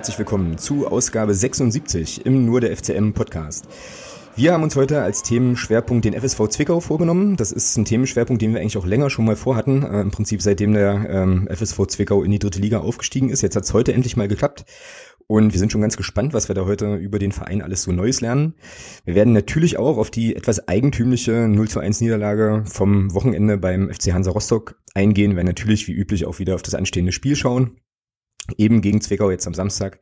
herzlich willkommen zu Ausgabe 76 im Nur der FCM Podcast. Wir haben uns heute als Themenschwerpunkt den FSV Zwickau vorgenommen. Das ist ein Themenschwerpunkt, den wir eigentlich auch länger schon mal vorhatten. Äh, Im Prinzip seitdem der ähm, FSV Zwickau in die dritte Liga aufgestiegen ist. Jetzt hat es heute endlich mal geklappt. Und wir sind schon ganz gespannt, was wir da heute über den Verein alles so Neues lernen. Wir werden natürlich auch auf die etwas eigentümliche 0 zu 1 Niederlage vom Wochenende beim FC Hansa Rostock eingehen. Wir werden natürlich wie üblich auch wieder auf das anstehende Spiel schauen. Eben gegen Zwickau jetzt am Samstag.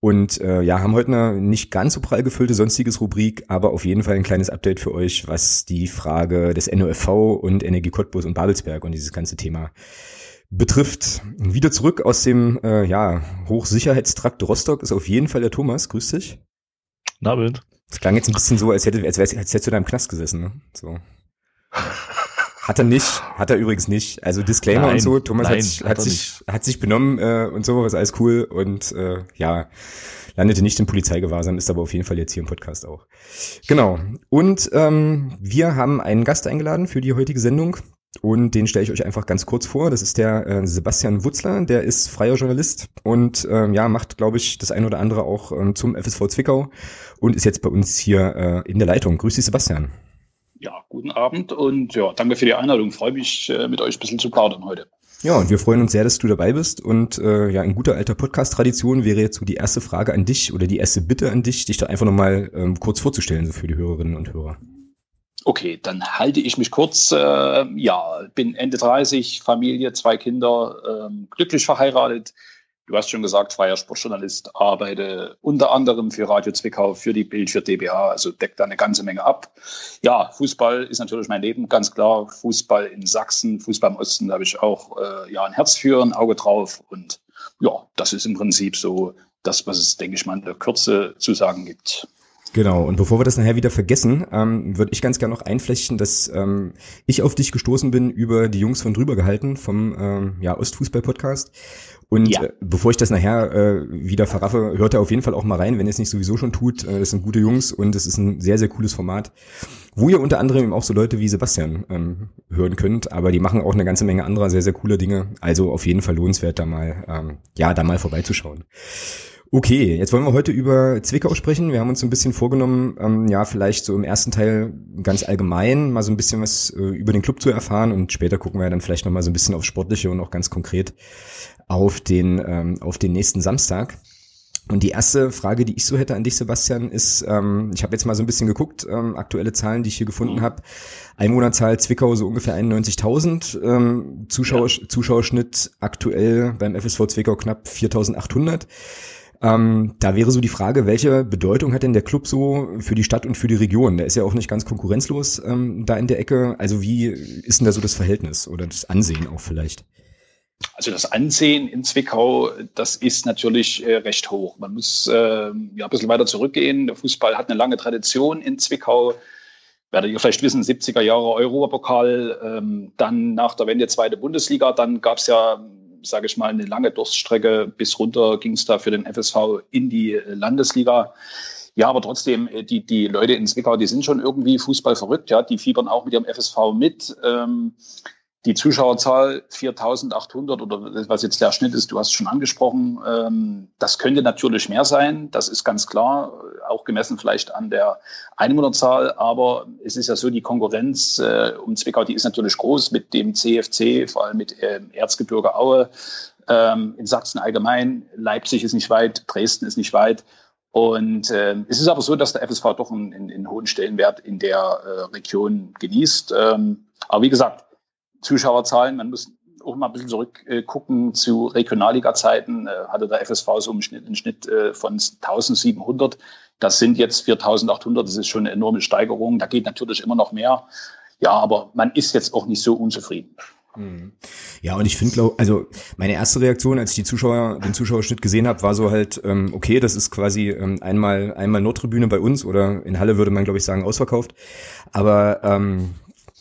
Und äh, ja, haben heute eine nicht ganz so prall gefüllte sonstiges Rubrik, aber auf jeden Fall ein kleines Update für euch, was die Frage des NOFV und Energie Cottbus und Babelsberg und dieses ganze Thema betrifft. Wieder zurück aus dem äh, ja, Hochsicherheitstrakt Rostock ist auf jeden Fall der Thomas. Grüß dich. Na, Bild. Das klang jetzt ein bisschen so, als, hätte, als, wär's, als hättest du da im Knast gesessen. Ne? So. Hat er nicht, hat er übrigens nicht. Also Disclaimer Nein, und so. Thomas nein, hat, sich- hat sich, hat sich benommen äh, und so, ist alles cool und äh, ja, landete nicht in Polizeigewahrsam, ist aber auf jeden Fall jetzt hier im Podcast auch. Genau. Und ähm, wir haben einen Gast eingeladen für die heutige Sendung. Und den stelle ich euch einfach ganz kurz vor. Das ist der äh, Sebastian Wutzler, der ist freier Journalist und ähm, ja, macht, glaube ich, das ein oder andere auch ähm, zum FSV Zwickau und ist jetzt bei uns hier äh, in der Leitung. Grüß dich, Sebastian. Ja, guten Abend und ja, danke für die Einladung. Freue mich, äh, mit euch ein bisschen zu plaudern heute. Ja, und wir freuen uns sehr, dass du dabei bist. Und äh, ja, in guter alter Podcast-Tradition wäre jetzt so die erste Frage an dich oder die erste Bitte an dich, dich da einfach nochmal ähm, kurz vorzustellen, so für die Hörerinnen und Hörer. Okay, dann halte ich mich kurz. Äh, ja, bin Ende 30, Familie, zwei Kinder, ähm, glücklich verheiratet. Du hast schon gesagt, freier Sportjournalist, arbeite unter anderem für Radio Zwickau, für die Bild, für DBA, also deckt da eine ganze Menge ab. Ja, Fußball ist natürlich mein Leben, ganz klar. Fußball in Sachsen, Fußball im Osten, da habe ich auch äh, ja, ein Herz für, ein Auge drauf. Und ja, das ist im Prinzip so das, was es, denke ich mal, in der Kürze zu sagen gibt. Genau, und bevor wir das nachher wieder vergessen, ähm, würde ich ganz gerne noch einflechten, dass ähm, ich auf dich gestoßen bin über die Jungs von drüber gehalten vom ähm, ja, Ostfußball-Podcast. Und Ja. äh, bevor ich das nachher äh, wieder verraffe, hört er auf jeden Fall auch mal rein, wenn ihr es nicht sowieso schon tut. Äh, das sind gute Jungs und es ist ein sehr, sehr cooles Format, wo ihr unter anderem eben auch so Leute wie Sebastian ähm, hören könnt. Aber die machen auch eine ganze Menge anderer sehr, sehr cooler Dinge. Also auf jeden Fall lohnenswert, da mal, ähm, ja, da mal vorbeizuschauen. Okay, jetzt wollen wir heute über Zwickau sprechen. Wir haben uns so ein bisschen vorgenommen, ähm, ja, vielleicht so im ersten Teil ganz allgemein mal so ein bisschen was äh, über den Club zu erfahren und später gucken wir dann vielleicht nochmal so ein bisschen aufs Sportliche und auch ganz konkret auf den, ähm, auf den nächsten Samstag. Und die erste Frage, die ich so hätte an dich, Sebastian, ist, ähm, ich habe jetzt mal so ein bisschen geguckt, ähm, aktuelle Zahlen, die ich hier gefunden habe. Einwohnerzahl Zwickau so ungefähr 91.000, ähm, Zuschauer, Zuschauerschnitt aktuell beim FSV Zwickau knapp 4.800. Ähm, da wäre so die Frage, welche Bedeutung hat denn der Club so für die Stadt und für die Region? Der ist ja auch nicht ganz konkurrenzlos ähm, da in der Ecke. Also wie ist denn da so das Verhältnis oder das Ansehen auch vielleicht? Also das Ansehen in Zwickau, das ist natürlich äh, recht hoch. Man muss äh, ja ein bisschen weiter zurückgehen. Der Fußball hat eine lange Tradition in Zwickau. Werdet ihr vielleicht wissen, 70er Jahre Europapokal, ähm, dann nach der Wende zweite Bundesliga, dann gab es ja, sage ich mal, eine lange Durststrecke. Bis runter ging es da für den FSV in die äh, Landesliga. Ja, aber trotzdem, äh, die, die Leute in Zwickau, die sind schon irgendwie Fußball verrückt, ja, die fiebern auch mit ihrem FSV mit. Ähm, die Zuschauerzahl 4.800 oder was jetzt der Schnitt ist, du hast es schon angesprochen, ähm, das könnte natürlich mehr sein, das ist ganz klar, auch gemessen vielleicht an der Einwohnerzahl, aber es ist ja so, die Konkurrenz äh, um Zwickau, die ist natürlich groß mit dem CFC, vor allem mit ähm, Erzgebirge Aue, ähm, in Sachsen allgemein, Leipzig ist nicht weit, Dresden ist nicht weit. Und äh, es ist aber so, dass der FSV doch einen, einen, hohen Stellenwert in der äh, Region genießt. Ähm, aber wie gesagt, Zuschauerzahlen, man muss auch mal ein bisschen zurückgucken zu Regionalliga-Zeiten, äh, hatte der FSV so im Schnitt, einen Schnitt äh, von 1700. Das sind jetzt 4800, das ist schon eine enorme Steigerung. Da geht natürlich immer noch mehr. Ja, aber man ist jetzt auch nicht so unzufrieden. Ja, und ich finde, also meine erste Reaktion, als ich die Zuschauer, den Zuschauerschnitt gesehen habe, war so halt, ähm, okay, das ist quasi ähm, einmal einmal Nordtribüne bei uns oder in Halle würde man, glaube ich, sagen, ausverkauft. Aber ähm,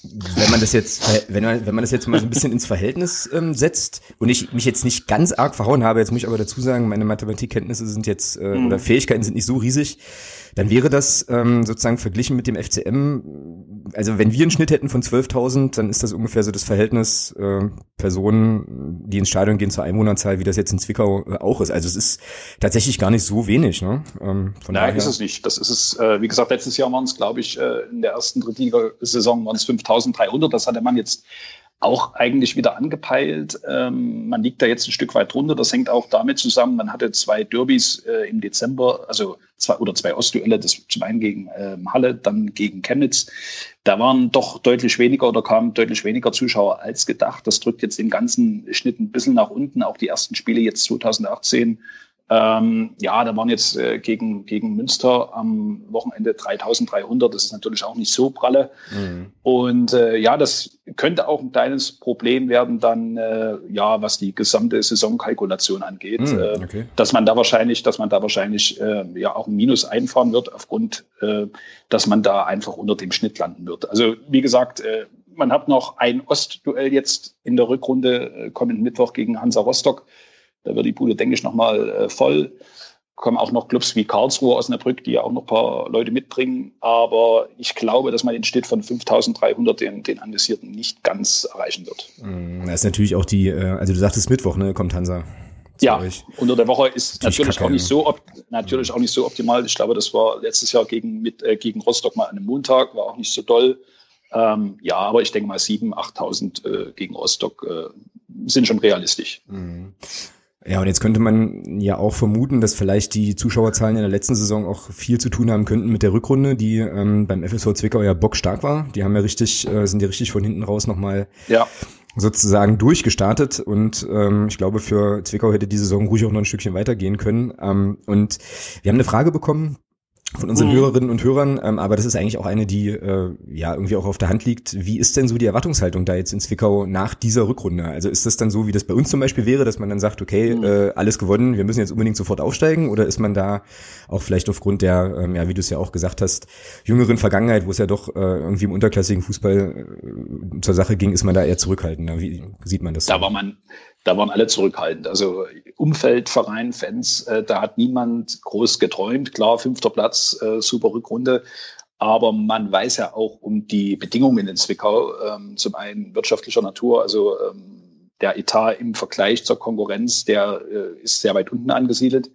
wenn man das jetzt, wenn man, wenn man das jetzt mal so ein bisschen ins Verhältnis ähm, setzt und ich mich jetzt nicht ganz arg verhauen habe, jetzt muss ich aber dazu sagen, meine Mathematikkenntnisse sind jetzt äh, Mhm. oder Fähigkeiten sind nicht so riesig, dann wäre das ähm, sozusagen verglichen mit dem FCM also wenn wir einen Schnitt hätten von 12.000, dann ist das ungefähr so das Verhältnis äh, Personen, die ins Stadion gehen zur Einwohnerzahl, wie das jetzt in Zwickau äh, auch ist. Also es ist tatsächlich gar nicht so wenig. Ne? Ähm, von Nein, daher. ist es nicht. Das ist es. Äh, wie gesagt, letztes Jahr waren es, glaube ich, äh, in der ersten Drittliga-Saison waren es 5.300. Das hatte man jetzt auch eigentlich wieder angepeilt. Ähm, man liegt da jetzt ein Stück weit drunter. Das hängt auch damit zusammen, man hatte zwei Derbys äh, im Dezember, also zwei oder zwei Ostduelle, das zum einen gegen ähm, Halle, dann gegen Chemnitz. Da waren doch deutlich weniger oder kamen deutlich weniger Zuschauer als gedacht. Das drückt jetzt den ganzen Schnitt ein bisschen nach unten. Auch die ersten Spiele jetzt 2018 ähm, ja, da waren jetzt äh, gegen, gegen Münster am Wochenende 3300. Das ist natürlich auch nicht so pralle. Mhm. Und äh, ja, das könnte auch ein kleines Problem werden dann, äh, ja, was die gesamte Saisonkalkulation angeht. Mhm, okay. dass man da wahrscheinlich, dass man da wahrscheinlich äh, ja auch ein Minus einfahren wird, aufgrund, äh, dass man da einfach unter dem Schnitt landen wird. Also wie gesagt, äh, man hat noch ein Ostduell jetzt in der Rückrunde äh, kommenden Mittwoch gegen Hansa Rostock. Da wird die Bude, denke ich, nochmal äh, voll. Kommen auch noch Clubs wie Karlsruhe aus Osnabrück, die ja auch noch ein paar Leute mitbringen. Aber ich glaube, dass man den Schnitt von 5300, den, den Anvisierten, nicht ganz erreichen wird. Mm, das ist natürlich auch die, äh, also du sagtest Mittwoch, ne, kommt Hansa. Ja, euch. unter der Woche ist natürlich Kacke, auch nicht so natürlich auch nicht so optimal. Ich glaube, das war letztes Jahr gegen mit äh, gegen Rostock mal an einem Montag, war auch nicht so doll. Ähm, ja, aber ich denke mal 7.000, 8.000 äh, gegen Rostock äh, sind schon realistisch. Mhm. Ja, und jetzt könnte man ja auch vermuten, dass vielleicht die Zuschauerzahlen in der letzten Saison auch viel zu tun haben könnten mit der Rückrunde, die ähm, beim FSV Zwickau ja bockstark war. Die haben ja richtig, äh, sind ja richtig von hinten raus nochmal ja. sozusagen durchgestartet. Und ähm, ich glaube, für Zwickau hätte die Saison ruhig auch noch ein Stückchen weitergehen können. Ähm, und wir haben eine Frage bekommen von unseren mhm. Hörerinnen und Hörern, ähm, aber das ist eigentlich auch eine, die äh, ja irgendwie auch auf der Hand liegt. Wie ist denn so die Erwartungshaltung da jetzt in Zwickau nach dieser Rückrunde? Also ist das dann so, wie das bei uns zum Beispiel wäre, dass man dann sagt, okay, mhm. äh, alles gewonnen, wir müssen jetzt unbedingt sofort aufsteigen? Oder ist man da auch vielleicht aufgrund der, ähm, ja, wie du es ja auch gesagt hast, jüngeren Vergangenheit, wo es ja doch äh, irgendwie im unterklassigen Fußball äh, zur Sache ging, ist man da eher zurückhaltender? Wie sieht man das? Da war man, da waren alle zurückhaltend. Also Umfeld, Verein, Fans, äh, da hat niemand groß geträumt. Klar, fünfter Platz, äh, super Rückrunde. Aber man weiß ja auch um die Bedingungen in Zwickau, ähm, zum einen wirtschaftlicher Natur, also ähm, der Etat im Vergleich zur Konkurrenz, der äh, ist sehr weit unten angesiedelt.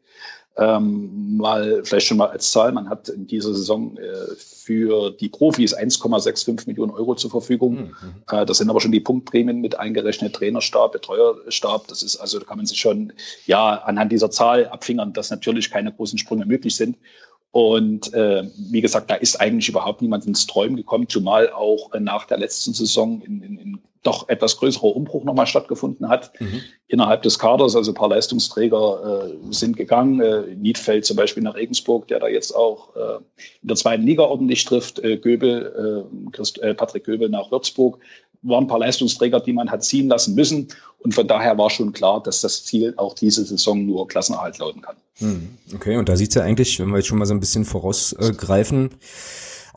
Ähm, mal vielleicht schon mal als Zahl, man hat in dieser Saison äh, für die Profis 1,65 Millionen Euro zur Verfügung. Mhm. Äh, das sind aber schon die Punktprämien mit eingerechnet, Trainerstab, Betreuerstab. Das ist also, da kann man sich schon ja anhand dieser Zahl abfingern, dass natürlich keine großen Sprünge möglich sind. Und äh, wie gesagt, da ist eigentlich überhaupt niemand ins Träumen gekommen, zumal auch äh, nach der letzten Saison in, in, in doch etwas größerer Umbruch nochmal stattgefunden hat mhm. innerhalb des Kaders. Also ein paar Leistungsträger äh, sind gegangen. Äh, Niedfeld zum Beispiel nach Regensburg, der da jetzt auch äh, in der zweiten Liga ordentlich trifft. Äh, Göbel, äh, Christ, äh, Patrick Göbel nach Würzburg waren ein paar Leistungsträger, die man hat ziehen lassen müssen. Und von daher war schon klar, dass das Ziel auch diese Saison nur Klassenerhalt lauten kann. Mhm. Okay, und da sieht's ja eigentlich, wenn wir jetzt schon mal so ein bisschen vorausgreifen, äh,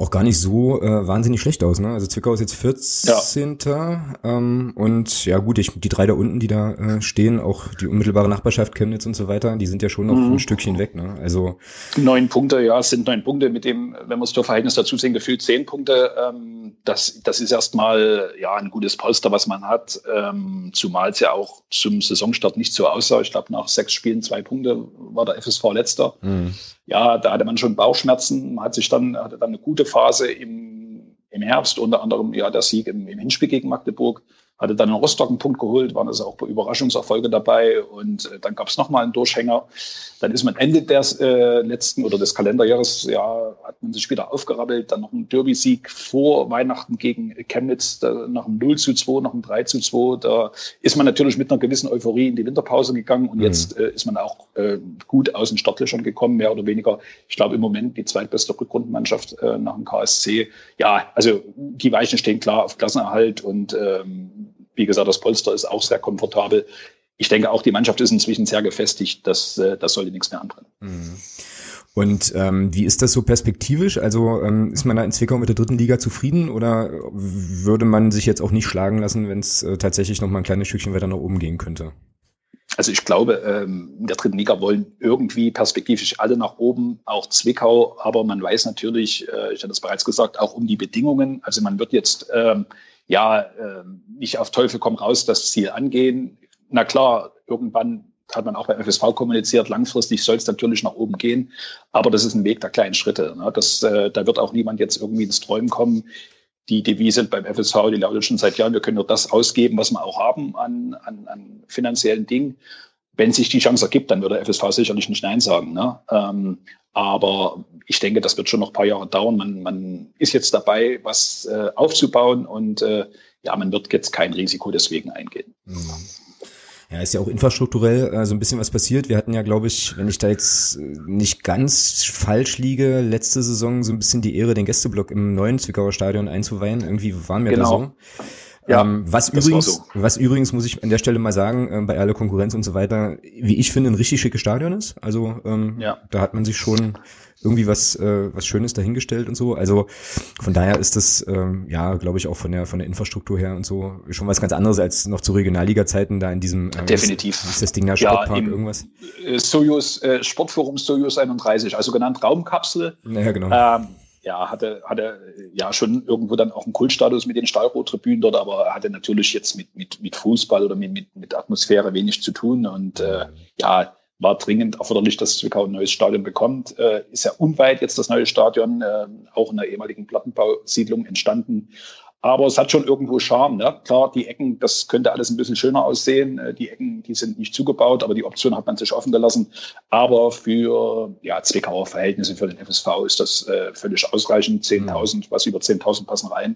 auch gar nicht so äh, wahnsinnig schlecht aus. Ne? Also Zwickau ist jetzt 14. Ja. Ähm, und ja gut, ich, die drei da unten, die da äh, stehen, auch die unmittelbare Nachbarschaft Chemnitz und so weiter, die sind ja schon noch mhm. ein Stückchen weg. Ne? Also neun Punkte, ja, es sind neun Punkte mit dem, wenn wir das Torverhältnis dazu sehen, gefühlt zehn Punkte. Ähm, das, das ist erstmal ja ein gutes Polster, was man hat, ähm, zumal es ja auch zum Saisonstart nicht so aussah. Ich glaube, nach sechs Spielen zwei Punkte war der FSV letzter. Mhm ja, da hatte man schon Bauchschmerzen, man hat sich dann, hatte dann eine gute Phase im, im Herbst, unter anderem ja der Sieg im, im Hinspiel gegen Magdeburg hatte dann in Rostock einen Punkt geholt, waren also auch Überraschungserfolge dabei und äh, dann gab es nochmal einen Durchhänger. Dann ist man Ende des äh, letzten oder des Kalenderjahres, ja, hat man sich wieder aufgerappelt, dann noch ein Derby-Sieg vor Weihnachten gegen Chemnitz, da, nach einem 0 zu 2, nach einem 3 zu 2. Da ist man natürlich mit einer gewissen Euphorie in die Winterpause gegangen und mhm. jetzt äh, ist man auch äh, gut aus den Startlöchern gekommen, mehr oder weniger. Ich glaube im Moment die zweitbeste Rückrundenmannschaft äh, nach dem KSC. Ja, also die Weichen stehen klar auf Klassenerhalt und ähm, wie gesagt, das Polster ist auch sehr komfortabel. Ich denke auch, die Mannschaft ist inzwischen sehr gefestigt. Das, äh, das sollte nichts mehr anbrennen. Mhm. Und ähm, wie ist das so perspektivisch? Also ähm, ist man da in Zwickau mit der dritten Liga zufrieden oder würde man sich jetzt auch nicht schlagen lassen, wenn es äh, tatsächlich noch mal ein kleines Stückchen weiter nach oben gehen könnte? also ich glaube, ähm, in der dritten Liga wollen irgendwie perspektivisch alle nach oben, auch Zwickau, aber man weiß natürlich, äh, ich hatte es bereits gesagt, auch um die Bedingungen. Also man wird jetzt ähm, ja ähm, nicht auf Teufel komm raus das Ziel angehen. Na klar, irgendwann hat man auch beim FSV kommuniziert, langfristig soll es natürlich nach oben gehen, aber das ist ein Weg der kleinen Schritte. Ne? Das, äh, da wird auch niemand jetzt irgendwie ins Träumen kommen. Die Devise beim FSV, die lautet schon seit Jahren, wir können nur das ausgeben, was wir auch haben an, an, an finanziellen Dingen. Wenn sich die Chance ergibt, dann wird der FSV sicherlich nicht Nein sagen. Ne? Ähm, aber ich denke, das wird schon noch ein paar Jahre dauern. Man, man ist jetzt dabei, was äh, aufzubauen und äh, ja, man wird jetzt kein Risiko deswegen eingehen. Mhm. Ja, ist ja auch infrastrukturell äh, so ein bisschen was passiert. Wir hatten ja, glaube ich, wenn ich da jetzt äh, nicht ganz falsch liege, letzte Saison so ein bisschen die Ehre, den Gästeblock im neuen Zwickauer Stadion einzuweihen. Irgendwie waren wir genau. da so. Ja, ähm, was übrigens, so. was übrigens muss ich an der Stelle mal sagen, äh, bei aller Konkurrenz und so weiter, wie ich finde, ein richtig schickes Stadion ist. Also ähm, ja. da hat man sich schon irgendwie was, äh, was Schönes dahingestellt und so. Also von daher ist das, ähm, ja, glaube ich, auch von der, von der Infrastruktur her und so schon was ganz anderes als noch zu Regionalliga-Zeiten da in diesem äh, Definitiv. Ist das Ding da Sportpark ja, irgendwas? Äh, Sojus, äh, Sportforum Sojus 31, also genannt Raumkapsel. Naja, genau. Ähm, ja, hatte, hatte ja schon irgendwo dann auch einen Kultstatus mit den Stahlrohrtribünen dort, aber hatte natürlich jetzt mit, mit, mit Fußball oder mit, mit, mit Atmosphäre wenig zu tun. Und äh, ja, war dringend erforderlich, dass Zwickau ein neues Stadion bekommt. Äh, ist ja unweit jetzt das neue Stadion, äh, auch in der ehemaligen Plattenbausiedlung entstanden. Aber es hat schon irgendwo Charme. Ne? Klar, die Ecken, das könnte alles ein bisschen schöner aussehen. Äh, die Ecken, die sind nicht zugebaut, aber die Option hat man sich offen gelassen. Aber für ja, Zwickauer Verhältnisse, für den FSV ist das äh, völlig ausreichend. 10.000, was über 10.000 passen rein.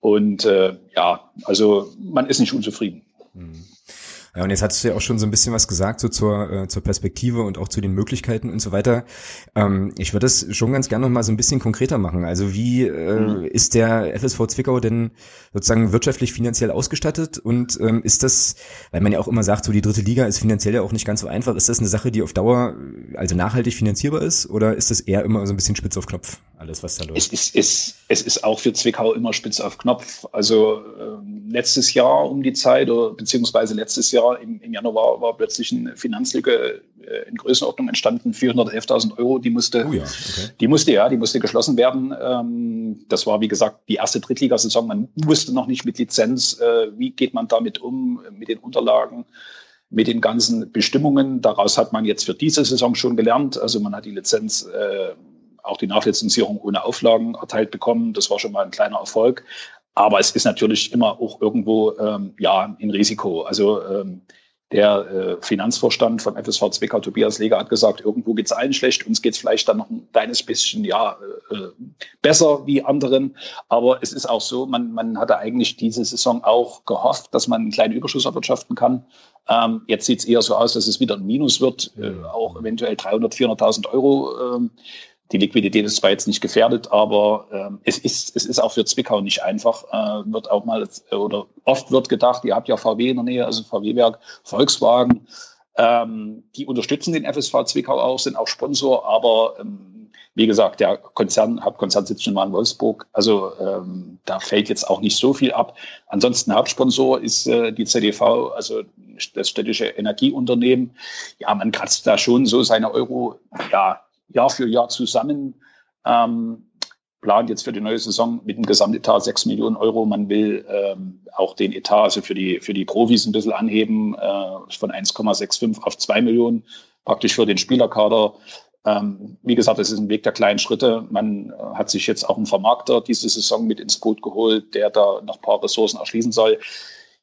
Und äh, ja, also man ist nicht unzufrieden. Mhm. Ja, und jetzt hattest du ja auch schon so ein bisschen was gesagt, so zur, äh, zur Perspektive und auch zu den Möglichkeiten und so weiter. Ähm, ich würde das schon ganz gerne noch mal so ein bisschen konkreter machen. Also wie äh, mhm. ist der FSV Zwickau denn sozusagen wirtschaftlich finanziell ausgestattet? Und ähm, ist das, weil man ja auch immer sagt, so die dritte Liga ist finanziell ja auch nicht ganz so einfach, ist das eine Sache, die auf Dauer also nachhaltig finanzierbar ist? Oder ist das eher immer so ein bisschen spitz auf Knopf, alles was da läuft? Es ist, es, es ist auch für Zwickau immer spitz auf Knopf. Also ähm, letztes Jahr um die Zeit, oder beziehungsweise letztes Jahr im, im Januar war plötzlich eine Finanzlücke äh, in Größenordnung entstanden, 411.000 Euro, die musste, oh ja, okay. die musste, ja, die musste geschlossen werden. Ähm, das war, wie gesagt, die erste Drittligasaison. Man wusste noch nicht mit Lizenz, äh, wie geht man damit um, mit den Unterlagen mit den ganzen Bestimmungen. Daraus hat man jetzt für diese Saison schon gelernt. Also man hat die Lizenz, äh, auch die Nachlizenzierung ohne Auflagen erteilt bekommen. Das war schon mal ein kleiner Erfolg. Aber es ist natürlich immer auch irgendwo ähm, ja ein Risiko. Also ähm, der äh, Finanzvorstand von FSV Zwickau, Tobias Leger, hat gesagt, irgendwo geht's allen schlecht, uns geht's vielleicht dann noch ein kleines bisschen ja äh, besser wie anderen. Aber es ist auch so, man, man hatte eigentlich diese Saison auch gehofft, dass man einen kleinen Überschuss erwirtschaften kann. Ähm, jetzt sieht's eher so aus, dass es wieder ein Minus wird, äh, auch eventuell 300, 400.000 Euro. Ähm, die Liquidität ist zwar jetzt nicht gefährdet, aber ähm, es, ist, es ist auch für Zwickau nicht einfach. Äh, wird auch mal oder oft wird gedacht, ihr habt ja VW in der Nähe, also VW-Werk, Volkswagen. Ähm, die unterstützen den FSV Zwickau auch, sind auch Sponsor, aber ähm, wie gesagt, der Konzern, Hauptkonzern sitzt schon mal in Wolfsburg. Also ähm, da fällt jetzt auch nicht so viel ab. Ansonsten Hauptsponsor ist äh, die ZDV, also das städtische Energieunternehmen. Ja, man kratzt da schon so seine Euro, ja, Jahr für Jahr zusammen. Ähm, plant jetzt für die neue Saison mit dem Gesamtetat 6 Millionen Euro. Man will ähm, auch den Etat, also für die, für die Profis ein bisschen anheben, äh, von 1,65 auf 2 Millionen, praktisch für den Spielerkader. Ähm, wie gesagt, es ist ein Weg der kleinen Schritte. Man äh, hat sich jetzt auch einen Vermarkter diese Saison mit ins Boot geholt, der da noch ein paar Ressourcen erschließen soll.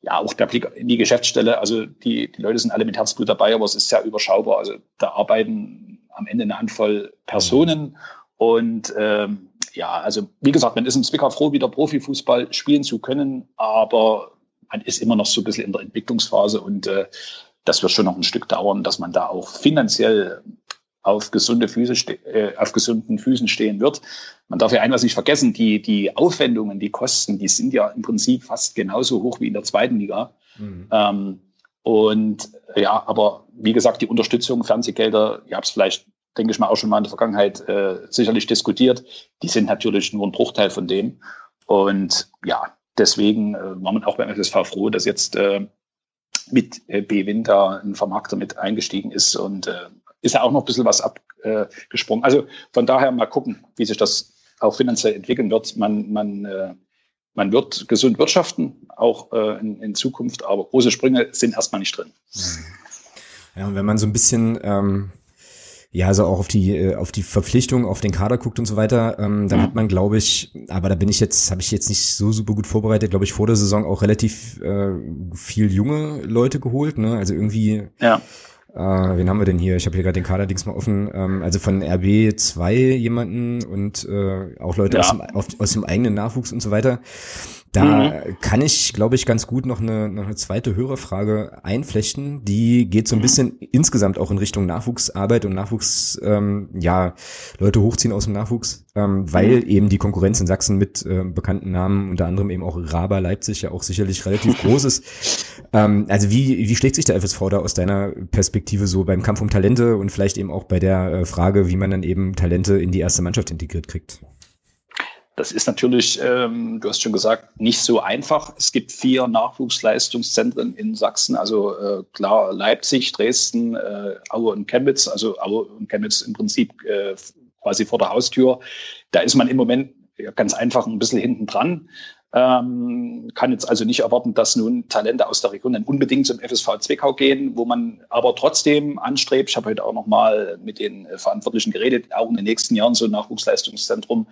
Ja, auch der Blick in die Geschäftsstelle. Also die, die Leute sind alle mit Herzblut dabei, aber es ist sehr überschaubar. Also da arbeiten am Ende eine Handvoll Personen. Und ähm, ja, also wie gesagt, man ist im Zwickau froh, wieder Profifußball spielen zu können, aber man ist immer noch so ein bisschen in der Entwicklungsphase und äh, das wird schon noch ein Stück dauern, dass man da auch finanziell auf gesunde Füße äh, auf gesunden Füßen stehen wird. Man darf ja eines nicht vergessen, die, die Aufwendungen, die Kosten, die sind ja im Prinzip fast genauso hoch wie in der zweiten Liga. Mhm. Ähm, und ja, aber wie gesagt, die Unterstützung, Fernsehgelder, ihr habt es vielleicht, denke ich mal, auch schon mal in der Vergangenheit äh, sicherlich diskutiert, die sind natürlich nur ein Bruchteil von dem. Und ja, deswegen äh, war man auch beim FSV froh, dass jetzt äh, mit äh, B-Wind da ein Vermarkter mit eingestiegen ist und äh, ist ja auch noch ein bisschen was abgesprungen. Also von daher mal gucken, wie sich das auch finanziell entwickeln wird. Man, man, äh, man wird gesund wirtschaften, auch äh, in, in Zukunft, aber große Sprünge sind erstmal nicht drin. Ja, und wenn man so ein bisschen ähm, ja, also auch auf die äh, auf die Verpflichtung, auf den Kader guckt und so weiter, ähm, dann mhm. hat man, glaube ich, aber da bin ich jetzt, habe ich jetzt nicht so super gut vorbereitet, glaube ich, vor der Saison auch relativ äh, viel junge Leute geholt, ne? Also irgendwie ja. Äh, wen haben wir denn hier? Ich habe hier gerade den Kader-Dings mal offen. Ähm, also von RB 2 jemanden und äh, auch Leute ja. aus, dem, auf, aus dem eigenen Nachwuchs und so weiter. Da mhm. kann ich, glaube ich, ganz gut noch eine, noch eine zweite Hörerfrage einflechten. Die geht so ein mhm. bisschen insgesamt auch in Richtung Nachwuchsarbeit und Nachwuchs, ähm, ja, Leute hochziehen aus dem Nachwuchs, ähm, weil mhm. eben die Konkurrenz in Sachsen mit äh, bekannten Namen, unter anderem eben auch Raber Leipzig, ja auch sicherlich relativ groß ist. Ähm, also wie, wie schlägt sich der FSV da aus deiner Perspektive so beim Kampf um Talente und vielleicht eben auch bei der äh, Frage, wie man dann eben Talente in die erste Mannschaft integriert kriegt? Das ist natürlich, ähm, du hast schon gesagt, nicht so einfach. Es gibt vier Nachwuchsleistungszentren in Sachsen, also äh, klar Leipzig, Dresden, äh, Aue und Chemnitz, also Aue und Chemnitz im Prinzip äh, quasi vor der Haustür. Da ist man im Moment ganz einfach ein bisschen hinten dran. Ähm, kann jetzt also nicht erwarten, dass nun Talente aus der Region dann unbedingt zum FSV Zwickau gehen, wo man aber trotzdem anstrebt. Ich habe heute auch noch mal mit den Verantwortlichen geredet, auch in den nächsten Jahren so ein Nachwuchsleistungszentrum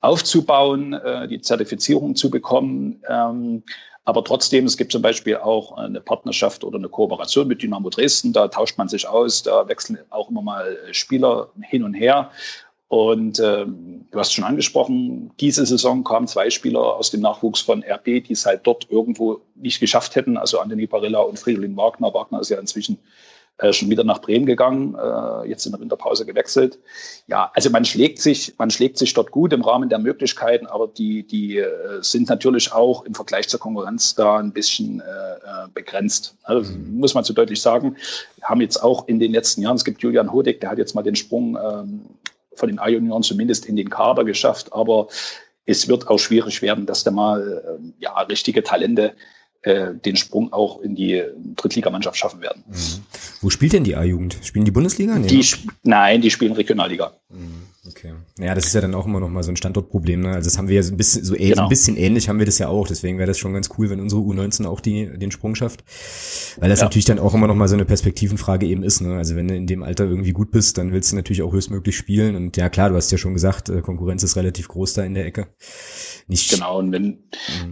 aufzubauen, äh, die Zertifizierung zu bekommen. Ähm, aber trotzdem, es gibt zum Beispiel auch eine Partnerschaft oder eine Kooperation mit Dynamo Dresden. Da tauscht man sich aus, da wechseln auch immer mal Spieler hin und her. Und ähm, du hast schon angesprochen, diese Saison kamen zwei Spieler aus dem Nachwuchs von RB, die es halt dort irgendwo nicht geschafft hätten. Also Anthony Barilla und Friedolin Wagner. Wagner ist ja inzwischen äh, schon wieder nach Bremen gegangen, äh, jetzt in der Winterpause gewechselt. Ja, also man schlägt sich, man schlägt sich dort gut im Rahmen der Möglichkeiten, aber die, die äh, sind natürlich auch im Vergleich zur Konkurrenz da ein bisschen äh, äh begrenzt. Also, mhm. muss man so deutlich sagen. Wir haben jetzt auch in den letzten Jahren, es gibt Julian Hodek, der hat jetzt mal den Sprung ähm, von den A-Junioren zumindest in den Kader geschafft, aber es wird auch schwierig werden, dass da mal äh, ja, richtige Talente äh, den Sprung auch in die Drittligamannschaft schaffen werden. Mhm. Wo spielt denn die A-Jugend? Spielen die Bundesliga? Nee, die, nein, die spielen Regionalliga. Mhm. Okay. Ja, das ist ja dann auch immer noch mal so ein Standortproblem. Ne? Also das haben wir ja so ein bisschen so genau. ein bisschen ähnlich haben wir das ja auch. Deswegen wäre das schon ganz cool, wenn unsere U19 auch die den Sprung schafft, weil das ja. natürlich dann auch immer noch mal so eine Perspektivenfrage eben ist. Ne? Also wenn du in dem Alter irgendwie gut bist, dann willst du natürlich auch höchstmöglich spielen. Und ja klar, du hast ja schon gesagt, äh, Konkurrenz ist relativ groß da in der Ecke. Nicht genau. Und wenn, mhm.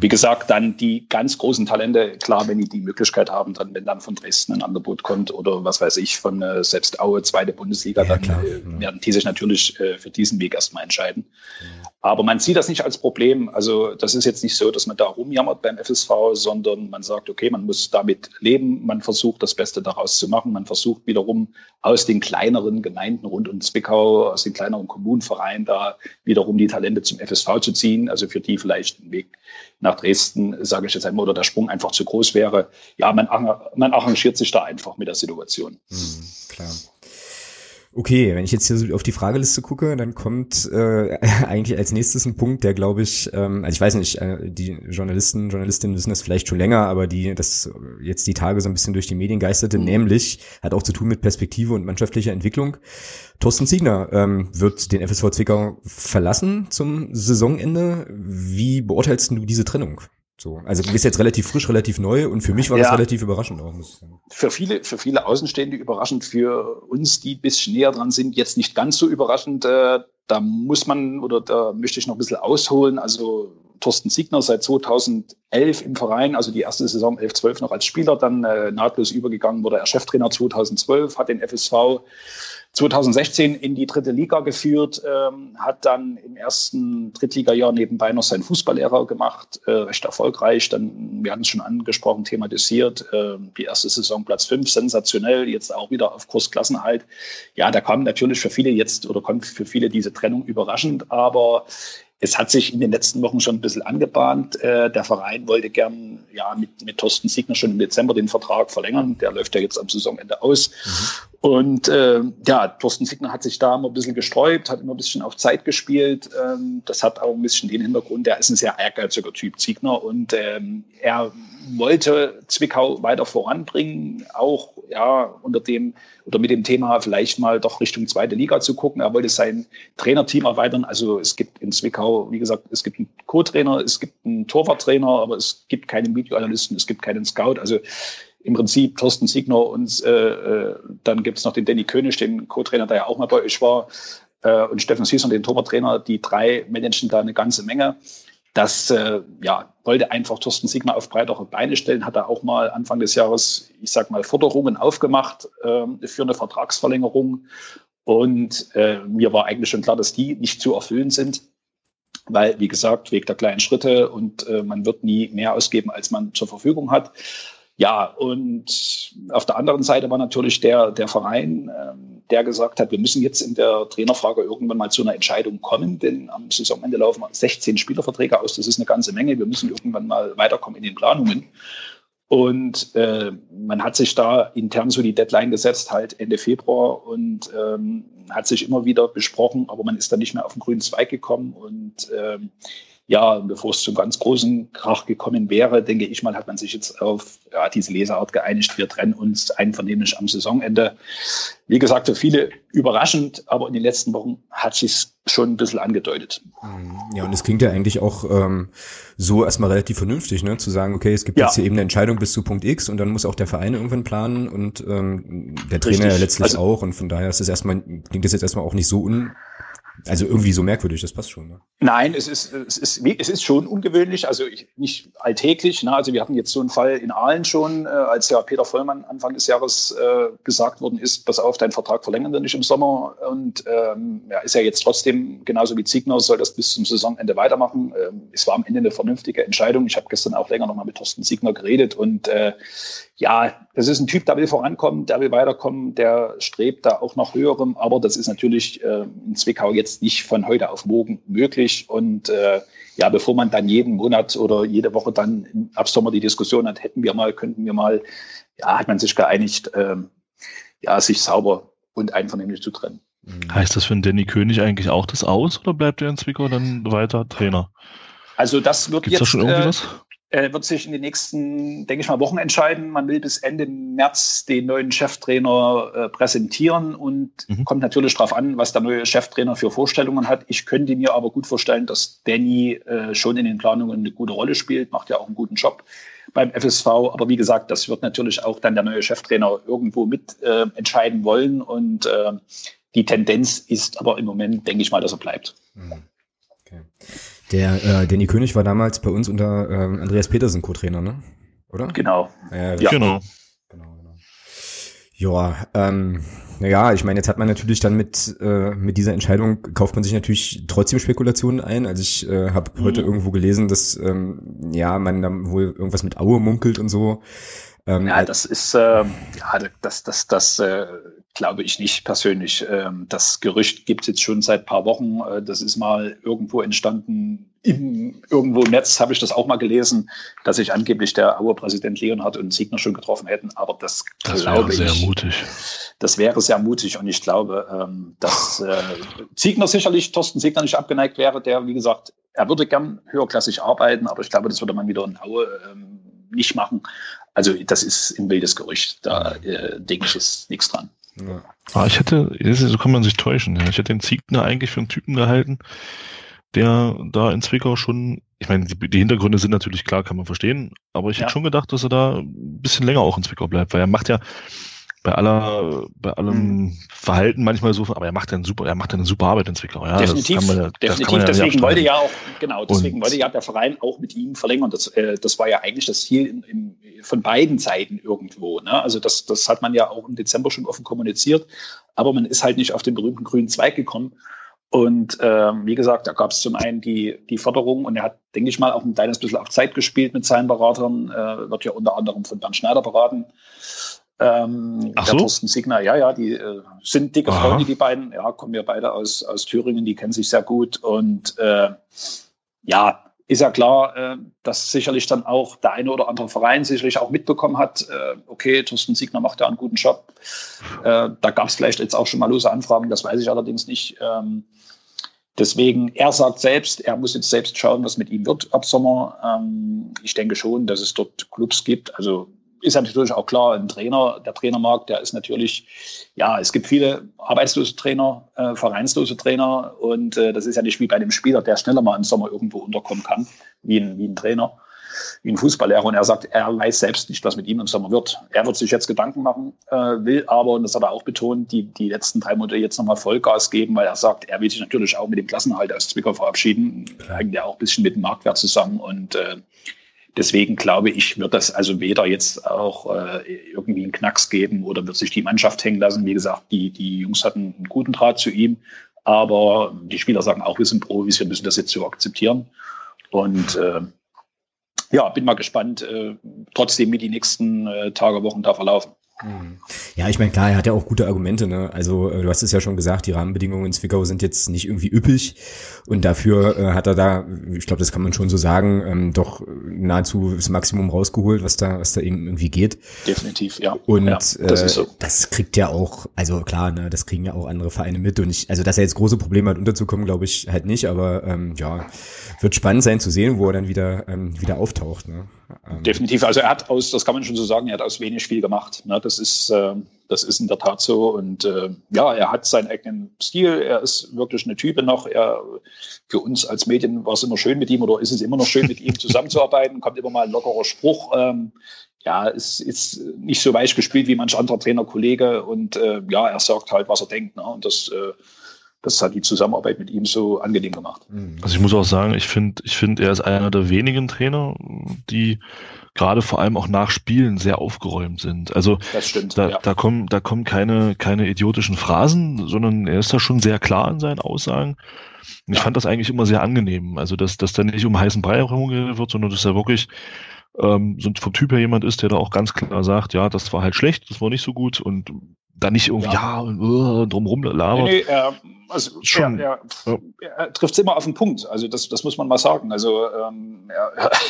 wie gesagt, dann die ganz großen Talente, klar, wenn die die Möglichkeit haben, dann wenn dann von Dresden ein Angebot kommt oder was weiß ich von äh, selbst Aue zweite Bundesliga, ja, dann klar. Äh, werden die sich natürlich äh, für diesen Weg erstmal entscheiden. Aber man sieht das nicht als Problem. Also das ist jetzt nicht so, dass man da rumjammert beim FSV, sondern man sagt, okay, man muss damit leben, man versucht das Beste daraus zu machen, man versucht wiederum aus den kleineren Gemeinden rund um Zwickau, aus den kleineren Kommunenvereinen da wiederum die Talente zum FSV zu ziehen. Also für die vielleicht ein Weg nach Dresden, sage ich jetzt einmal, oder der Sprung einfach zu groß wäre. Ja, man, man arrangiert sich da einfach mit der Situation. Mhm, klar. Okay, wenn ich jetzt hier so auf die Frageliste gucke, dann kommt äh, eigentlich als nächstes ein Punkt, der glaube ich, ähm, also ich weiß nicht, äh, die Journalisten, Journalistinnen wissen das vielleicht schon länger, aber die das jetzt die Tage so ein bisschen durch die Medien geisterte, mhm. nämlich hat auch zu tun mit Perspektive und mannschaftlicher Entwicklung. Thorsten Ziegner ähm, wird den FSV Zwickau verlassen zum Saisonende. Wie beurteilst du diese Trennung? So, also du bist jetzt relativ frisch, relativ neu und für mich war ja, das relativ überraschend auch. Muss ich sagen. Für viele, für viele Außenstehende überraschend, für uns, die ein bisschen näher dran sind, jetzt nicht ganz so überraschend. Äh, da muss man oder da möchte ich noch ein bisschen ausholen. Also Thorsten Siegner seit 2011 im Verein, also die erste Saison 11, 12 noch als Spieler, dann äh, nahtlos übergegangen, wurde er Cheftrainer 2012, hat den FSV 2016 in die dritte Liga geführt, ähm, hat dann im ersten Drittligajahr nebenbei noch seinen Fußballlehrer gemacht, äh, recht erfolgreich. Dann, wir hatten es schon angesprochen, thematisiert, äh, die erste Saison Platz 5, sensationell, jetzt auch wieder auf Kurs Klassenhalt. Ja, da kam natürlich für viele jetzt oder kommt für viele diese Trennung überraschend, aber es hat sich in den letzten Wochen schon ein bisschen angebahnt. Äh, der Verein wollte gern ja mit, mit Thorsten Siegner schon im Dezember den Vertrag verlängern. Der läuft ja jetzt am Saisonende aus. Mhm. Und äh, ja, Thorsten Siegner hat sich da immer ein bisschen gesträubt, hat immer ein bisschen auf Zeit gespielt. Ähm, das hat auch ein bisschen den Hintergrund, der ist ein sehr ehrgeiziger Typ, Siegner. Und ähm, er wollte Zwickau weiter voranbringen, auch ja unter dem oder mit dem Thema vielleicht mal doch Richtung zweite Liga zu gucken. Er wollte sein Trainerteam erweitern. Also es gibt in Zwickau, wie gesagt, es gibt einen Co-Trainer, es gibt einen Torwarttrainer, aber es gibt keine Videoanalysten, es gibt keinen Scout. Also im Prinzip Thorsten Siegner und äh, äh dann gibt es noch den Danny König, den Co-Trainer, der ja auch mal bei euch war, äh, und Steffen Süßer, den Torwarttrainer. Die drei managen da eine ganze Menge. Das äh, ja, wollte einfach Thorsten Siegner auf breitere Beine stellen, hat er auch mal Anfang des Jahres, ich sag mal, Forderungen aufgemacht äh, für eine Vertragsverlängerung. Und äh, mir war eigentlich schon klar, dass die nicht zu erfüllen sind weil, wie gesagt, Weg der kleinen Schritte und äh, man wird nie mehr ausgeben, als man zur Verfügung hat. Ja, und auf der anderen Seite war natürlich der, der Verein, ähm, der gesagt hat, wir müssen jetzt in der Trainerfrage irgendwann mal zu einer Entscheidung kommen, denn am Saisonende laufen 16 Spielerverträge aus, das ist eine ganze Menge. Wir müssen irgendwann mal weiterkommen in den Planungen. Und äh, man hat sich da intern so die Deadline gesetzt, halt Ende Februar und ähm, hat sich immer wieder besprochen, aber man ist dann nicht mehr auf den grünen Zweig gekommen. Und ähm, ja, bevor es zum ganz großen Krach gekommen wäre, denke ich mal, hat man sich jetzt auf ja, diese Leseart geeinigt. Wir trennen uns einvernehmlich am Saisonende. Wie gesagt, für viele überraschend, aber in den letzten Wochen hat sich schon ein bisschen angedeutet. Mhm. Ja, und es klingt ja eigentlich auch ähm, so erstmal relativ vernünftig, ne? Zu sagen, okay, es gibt ja. jetzt hier eben eine Entscheidung bis zu Punkt X und dann muss auch der Verein irgendwann planen und ähm, der Trainer Richtig. ja letztlich also, auch. Und von daher ist es erstmal, klingt das jetzt erstmal auch nicht so un also irgendwie so merkwürdig, das passt schon. Ne? Nein, es ist, es, ist, es ist schon ungewöhnlich, also nicht alltäglich. Ne? Also wir hatten jetzt so einen Fall in Aalen schon, äh, als ja Peter Vollmann Anfang des Jahres äh, gesagt worden ist, pass auf, dein Vertrag verlängern wir nicht im Sommer. Und ähm, ja, ist ja jetzt trotzdem, genauso wie Ziegner, soll das bis zum Saisonende weitermachen. Ähm, es war am Ende eine vernünftige Entscheidung. Ich habe gestern auch länger nochmal mit Thorsten Ziegner geredet und äh, ja, das ist ein Typ, der will vorankommen, der will weiterkommen, der strebt da auch nach höherem, aber das ist natürlich äh, in Zwickau jetzt nicht von heute auf morgen möglich. Und äh, ja, bevor man dann jeden Monat oder jede Woche dann im Sommer die Diskussion hat, hätten wir mal, könnten wir mal, ja, hat man sich geeinigt, äh, ja, sich sauber und einvernehmlich zu trennen. Mhm. Heißt das für den Danny König eigentlich auch das aus oder bleibt er in Zwickau dann weiter Trainer? Also das wird Gibt's jetzt. Da schon irgendwie äh, was? Er wird sich in den nächsten, denke ich mal, Wochen entscheiden. Man will bis Ende März den neuen Cheftrainer äh, präsentieren und mhm. kommt natürlich darauf an, was der neue Cheftrainer für Vorstellungen hat. Ich könnte mir aber gut vorstellen, dass Danny äh, schon in den Planungen eine gute Rolle spielt, macht ja auch einen guten Job beim FSV. Aber wie gesagt, das wird natürlich auch dann der neue Cheftrainer irgendwo mit äh, entscheiden wollen. Und äh, die Tendenz ist aber im Moment, denke ich mal, dass er bleibt. Mhm. Okay. Der äh, Danny König war damals bei uns unter ähm, Andreas Petersen Co-Trainer, ne? Oder? Genau. Ja, ja. genau. Genau, genau. Ja, ähm, naja, ich meine, jetzt hat man natürlich dann mit, äh, mit dieser Entscheidung, kauft man sich natürlich trotzdem Spekulationen ein. Also ich äh, habe mhm. heute irgendwo gelesen, dass ähm, ja man dann wohl irgendwas mit Aue munkelt und so. Ähm, ja, das ist, äh, ja, das, das, das äh, glaube ich nicht persönlich. Ähm, das Gerücht gibt es jetzt schon seit paar Wochen. Äh, das ist mal irgendwo entstanden. Im, irgendwo im Netz habe ich das auch mal gelesen, dass sich angeblich der Auer-Präsident Leonhard und Siegner schon getroffen hätten. Aber das, das glaube ich. Das wäre sehr mutig. Das wäre sehr mutig. Und ich glaube, ähm, dass äh, Siegner sicherlich, Thorsten Siegner nicht abgeneigt wäre, der, wie gesagt, er würde gern höherklassig arbeiten, aber ich glaube, das würde man wieder in Aue ähm, nicht machen. Also das ist ein wildes Gerücht. Da äh, denke ich, ist nichts dran. Ja. Ah, ich hätte, so kann man sich täuschen. Ja. Ich hätte den Ziegner eigentlich für einen Typen gehalten, der da in Zwickau schon, ich meine, die, die Hintergründe sind natürlich klar, kann man verstehen, aber ich ja. hätte schon gedacht, dass er da ein bisschen länger auch in Zwickau bleibt, weil er macht ja, bei aller, bei allem mhm. Verhalten manchmal so, aber er macht eine super, er macht eine super Arbeit in Zwickau. Ja, definitiv, man, definitiv. deswegen wollte ja auch, genau, deswegen und, wollte ja der Verein auch mit ihm verlängern. Das, äh, das war ja eigentlich das Ziel in, in, von beiden Seiten irgendwo. Ne? Also das, das hat man ja auch im Dezember schon offen kommuniziert, aber man ist halt nicht auf den berühmten grünen Zweig gekommen. Und ähm, wie gesagt, da gab es zum einen die, die Förderung und er hat, denke ich mal, auch ein kleines bisschen auf Zeit gespielt mit seinen Beratern, äh, wird ja unter anderem von Bernd Schneider beraten. Ähm, Ach der so? Thorsten Signer, ja, ja, die äh, sind dicke Aha. Freunde, die beiden, ja, kommen ja beide aus, aus Thüringen, die kennen sich sehr gut und äh, ja, ist ja klar, äh, dass sicherlich dann auch der eine oder andere Verein sicherlich auch mitbekommen hat, äh, okay, Thorsten Siegner macht ja einen guten Job. Äh, da gab es vielleicht jetzt auch schon mal lose Anfragen, das weiß ich allerdings nicht. Ähm, deswegen, er sagt selbst, er muss jetzt selbst schauen, was mit ihm wird ab Sommer. Ähm, ich denke schon, dass es dort Clubs gibt, also ist ja natürlich auch klar, ein Trainer, der Trainermarkt, der ist natürlich, ja, es gibt viele arbeitslose Trainer, äh, vereinslose Trainer und äh, das ist ja nicht wie bei dem Spieler, der schneller mal im Sommer irgendwo unterkommen kann, wie ein, wie ein Trainer, wie ein Fußballlehrer. Und er sagt, er weiß selbst nicht, was mit ihm im Sommer wird. Er wird sich jetzt Gedanken machen, äh, will aber, und das hat er auch betont, die, die letzten drei Monate jetzt nochmal Vollgas geben, weil er sagt, er will sich natürlich auch mit dem Klassenhalt aus Zwickau verabschieden, hängt ja auch ein bisschen mit dem Marktwert zusammen und äh, Deswegen glaube ich, wird das also weder jetzt auch äh, irgendwie einen Knacks geben oder wird sich die Mannschaft hängen lassen. Wie gesagt, die, die Jungs hatten einen guten Draht zu ihm, aber die Spieler sagen auch, wir sind Profis, wir müssen das jetzt so akzeptieren. Und äh, ja, bin mal gespannt, äh, trotzdem wie die nächsten äh, Tage, Wochen da verlaufen. Ja, ich meine, klar, er hat ja auch gute Argumente. Ne? Also äh, du hast es ja schon gesagt, die Rahmenbedingungen in Zwickau sind jetzt nicht irgendwie üppig und dafür äh, hat er da, ich glaube, das kann man schon so sagen, ähm, doch nahezu das Maximum rausgeholt, was da, was da eben irgendwie geht. Definitiv, ja. Und ja, das, äh, so. das kriegt ja auch, also klar, ne, das kriegen ja auch andere Vereine mit und ich, also dass er jetzt große Probleme hat, unterzukommen, glaube ich halt nicht, aber ähm, ja, wird spannend sein zu sehen, wo er dann wieder ähm, wieder auftaucht. Ne? Ähm, Definitiv. Also er hat aus, das kann man schon so sagen, er hat aus wenig viel gemacht. Ne? Das ist, äh, das ist in der Tat so. Und äh, ja, er hat seinen eigenen Stil. Er ist wirklich eine Type noch. Er, für uns als Medien war es immer schön mit ihm oder ist es immer noch schön mit ihm zusammenzuarbeiten. Kommt immer mal ein lockerer Spruch. Ähm, ja, es ist nicht so weich gespielt wie manch anderer Trainer, Kollege. Und äh, ja, er sagt halt, was er denkt. Ne? Und das äh, das hat die Zusammenarbeit mit ihm so angenehm gemacht. Mhm. Also ich muss auch sagen, ich finde, ich finde, er ist einer der wenigen Trainer, die gerade vor allem auch nach Spielen sehr aufgeräumt sind. Also stimmt, da, ja. da kommen, da kommen keine, keine idiotischen Phrasen, sondern er ist da schon sehr klar in seinen Aussagen. Und ich fand das eigentlich immer sehr angenehm. Also dass, dass da nicht um heißen Brei herumgeredet wird, sondern dass er wirklich ähm, so vom Typ her jemand ist, der da auch ganz klar sagt, ja, das war halt schlecht, das war nicht so gut und da nicht irgendwie ja, ja und uh, drumrum labert. Nee, nee, er, also Schon, er, er, ja. er trifft es immer auf den Punkt. Also das, das muss man mal sagen. Also ähm,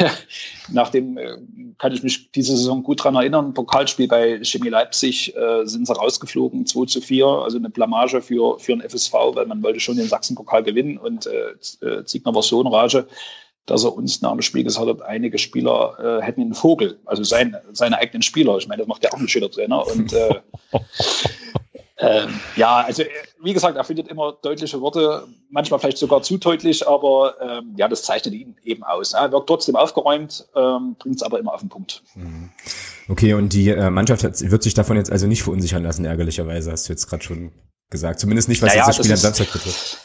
nachdem äh, kann ich mich diese Saison gut dran erinnern, Pokalspiel bei Chemie Leipzig äh, sind sie rausgeflogen, 2 zu 4, also eine Blamage für, für den FSV, weil man wollte schon den Sachsenpokal gewinnen und äh, äh Ziegner war so in Rage, dass er uns nach dem Spiel gesagt hat, einige Spieler äh, hätten einen Vogel, also sein, seine eigenen Spieler. Ich meine, das macht ja auch ein schöner Trainer. Und äh, äh, ja, also äh, wie gesagt, er findet immer deutliche Worte, manchmal vielleicht sogar zu deutlich, aber ähm, ja, das zeichnet ihn eben aus. Er wirkt trotzdem aufgeräumt, ähm, bringt es aber immer auf den Punkt. Mhm. Okay, und die äh, Mannschaft hat, wird sich davon jetzt also nicht verunsichern lassen, ärgerlicherweise, hast du jetzt gerade schon gesagt. Zumindest nicht, was naja, jetzt das Spiel am Samstag betrifft.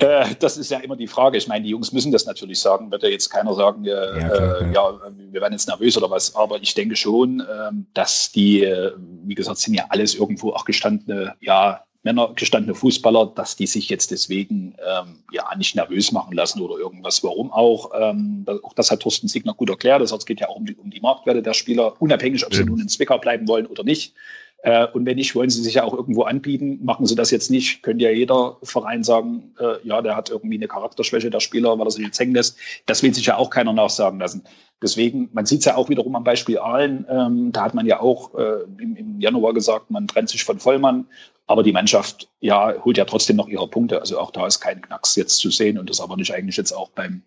Äh, das ist ja immer die Frage. Ich meine, die Jungs müssen das natürlich sagen. Wird ja jetzt keiner sagen, äh, ja, klar, äh, ja, wir werden jetzt nervös oder was. Aber ich denke schon, äh, dass die, äh, wie gesagt, sind ja alles irgendwo auch gestandene, ja, Männer, gestandene Fußballer, dass die sich jetzt deswegen ähm, ja nicht nervös machen lassen oder irgendwas. Warum auch? Ähm, auch das hat Thorsten Siegner gut erklärt. Das heißt, es geht ja auch um die, um die Marktwerte der Spieler, unabhängig, ob sie nun in Zwickau bleiben wollen oder nicht. Äh, und wenn nicht, wollen sie sich ja auch irgendwo anbieten. Machen sie das jetzt nicht, könnte ja jeder Verein sagen, äh, ja, der hat irgendwie eine Charakterschwäche, der Spieler, weil er sich jetzt hängen lässt. Das will sich ja auch keiner nachsagen lassen. Deswegen, man sieht es ja auch wiederum am Beispiel Aalen. Ähm, da hat man ja auch äh, im, im, Januar gesagt, man trennt sich von Vollmann. Aber die Mannschaft, ja, holt ja trotzdem noch ihre Punkte. Also auch da ist kein Knacks jetzt zu sehen. Und das aber nicht eigentlich jetzt auch beim,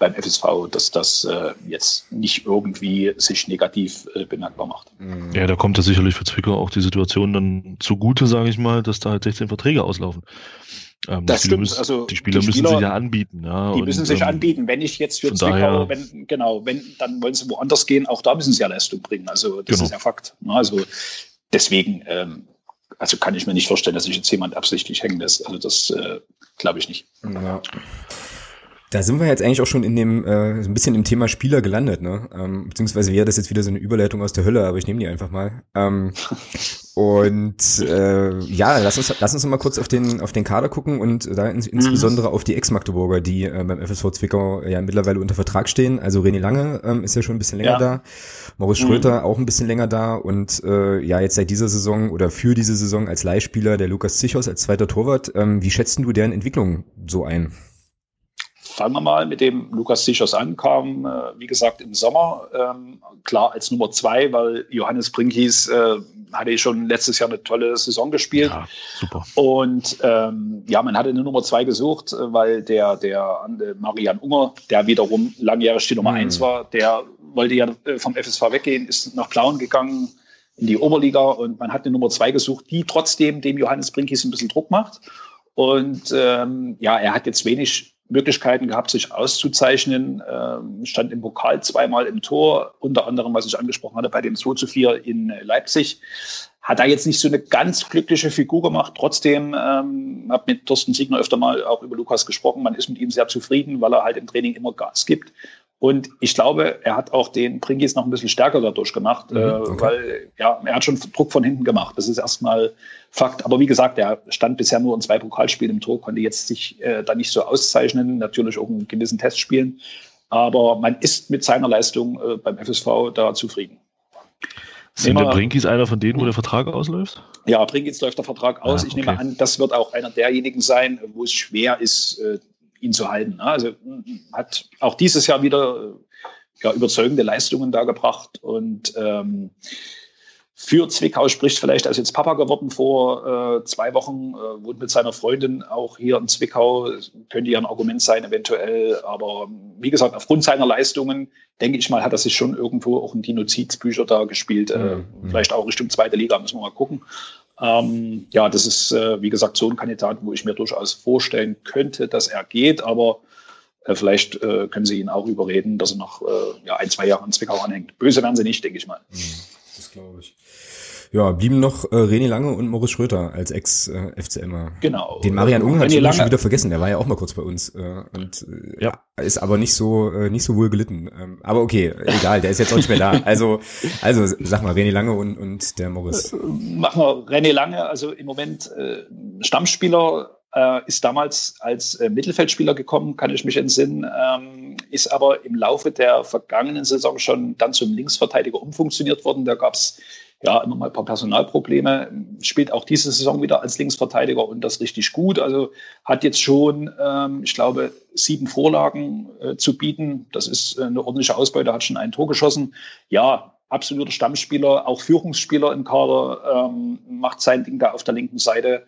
beim FSV, dass das äh, jetzt nicht irgendwie sich negativ äh, bemerkbar macht. Mhm. Ja, da kommt ja sicherlich für Zwickau auch die Situation dann zugute, sage ich mal, dass da halt 16 Verträge auslaufen. Ähm, das stimmt. Müssen, also die Spieler, die Spieler müssen sich ja anbieten. Ja, die und, müssen sich ähm, anbieten. Wenn ich jetzt für Zwickau, daher, wenn, genau, wenn, dann wollen sie woanders gehen, auch da müssen sie ja Leistung bringen. Also das genau. ist ja Fakt. Also deswegen, ähm, also kann ich mir nicht vorstellen, dass sich jetzt jemand absichtlich hängen lässt. Also das äh, glaube ich nicht. Ja. Da sind wir jetzt eigentlich auch schon in dem, äh, so ein bisschen im Thema Spieler gelandet, ne? Ähm, beziehungsweise wäre das jetzt wieder so eine Überleitung aus der Hölle, aber ich nehme die einfach mal. Ähm, und äh, ja, lass uns, lass uns mal kurz auf den, auf den Kader gucken und da ins, insbesondere mhm. auf die Ex-Magdeburger, die äh, beim FSV Zwickau ja mittlerweile unter Vertrag stehen. Also René Lange ähm, ist ja schon ein bisschen länger ja. da, Maurice mhm. Schröter auch ein bisschen länger da und äh, ja, jetzt seit dieser Saison oder für diese Saison als Leihspieler der Lukas Zichos als zweiter Torwart. Ähm, wie schätzt du deren Entwicklung so ein? Fangen wir mal mit dem Lukas Sichers an, kam, äh, wie gesagt, im Sommer, ähm, klar als Nummer zwei, weil Johannes Brinkis äh, hatte schon letztes Jahr eine tolle Saison gespielt. Ja, super. Und ähm, ja, man hatte eine Nummer zwei gesucht, äh, weil der, der äh, Marian Unger, der wiederum langjährig die Nummer mhm. eins war, der wollte ja äh, vom FSV weggehen, ist nach Plauen gegangen in die Oberliga und man hat eine Nummer zwei gesucht, die trotzdem dem Johannes Brinkis ein bisschen Druck macht. Und ähm, ja, er hat jetzt wenig Möglichkeiten gehabt, sich auszuzeichnen. Ähm, stand im Pokal zweimal im Tor, unter anderem, was ich angesprochen hatte, bei dem 2 zu 4 in Leipzig. Hat da jetzt nicht so eine ganz glückliche Figur gemacht. Trotzdem ähm, habe mit Thorsten Siegner öfter mal auch über Lukas gesprochen. Man ist mit ihm sehr zufrieden, weil er halt im Training immer Gas gibt. Und ich glaube, er hat auch den Pringis noch ein bisschen stärker dadurch gemacht, mhm, äh, okay. weil ja, er hat schon Druck von hinten gemacht. Das ist erstmal Fakt. Aber wie gesagt, er stand bisher nur in zwei Pokalspielen im Tor, konnte jetzt sich äh, da nicht so auszeichnen, natürlich auch in gewissen Testspielen. Aber man ist mit seiner Leistung äh, beim FSV da zufrieden. Sind der Brinkis einer von denen, wo der Vertrag ausläuft? Ja, Brinkis läuft der Vertrag aus. Ah, okay. Ich nehme an, das wird auch einer derjenigen sein, wo es schwer ist, äh, ihn zu halten. Also hat auch dieses Jahr wieder ja, überzeugende Leistungen da gebracht und ähm, für Zwickau spricht vielleicht, ist jetzt Papa geworden vor äh, zwei Wochen, äh, wohnt mit seiner Freundin auch hier in Zwickau, könnte ja ein Argument sein eventuell, aber wie gesagt, aufgrund seiner Leistungen, denke ich mal, hat er sich schon irgendwo auch in die Notizbücher da gespielt, äh, mhm. vielleicht auch Richtung zweite Liga, müssen wir mal gucken. Ähm, ja, das ist, äh, wie gesagt, so ein Kandidat, wo ich mir durchaus vorstellen könnte, dass er geht, aber äh, vielleicht äh, können Sie ihn auch überreden, dass er noch äh, ja, ein, zwei Jahre in Zwickau anhängt. Böse werden sie nicht, denke ich mal. Mhm, das glaube ich. Ja, blieben noch äh, René Lange und Moritz Schröter als Ex-FCMer. Genau. Den Marian Unger hat ich schon wieder vergessen, der war ja auch mal kurz bei uns äh, und äh, ja. ist aber nicht so äh, nicht so wohl gelitten. Ähm, aber okay, egal, der ist jetzt auch nicht mehr da. Also also sag mal René Lange und und der Moritz. Äh, machen wir René Lange, also im Moment äh, Stammspieler äh, ist damals als äh, Mittelfeldspieler gekommen, kann ich mich entsinnen, ähm, ist aber im Laufe der vergangenen Saison schon dann zum Linksverteidiger umfunktioniert worden. Da gab es ja immer mal ein paar Personalprobleme, spielt auch diese Saison wieder als Linksverteidiger und das richtig gut. Also hat jetzt schon, ähm, ich glaube, sieben Vorlagen äh, zu bieten. Das ist äh, eine ordentliche Ausbeute, hat schon ein Tor geschossen. Ja, absoluter Stammspieler, auch Führungsspieler im Kader, ähm, macht sein Ding da auf der linken Seite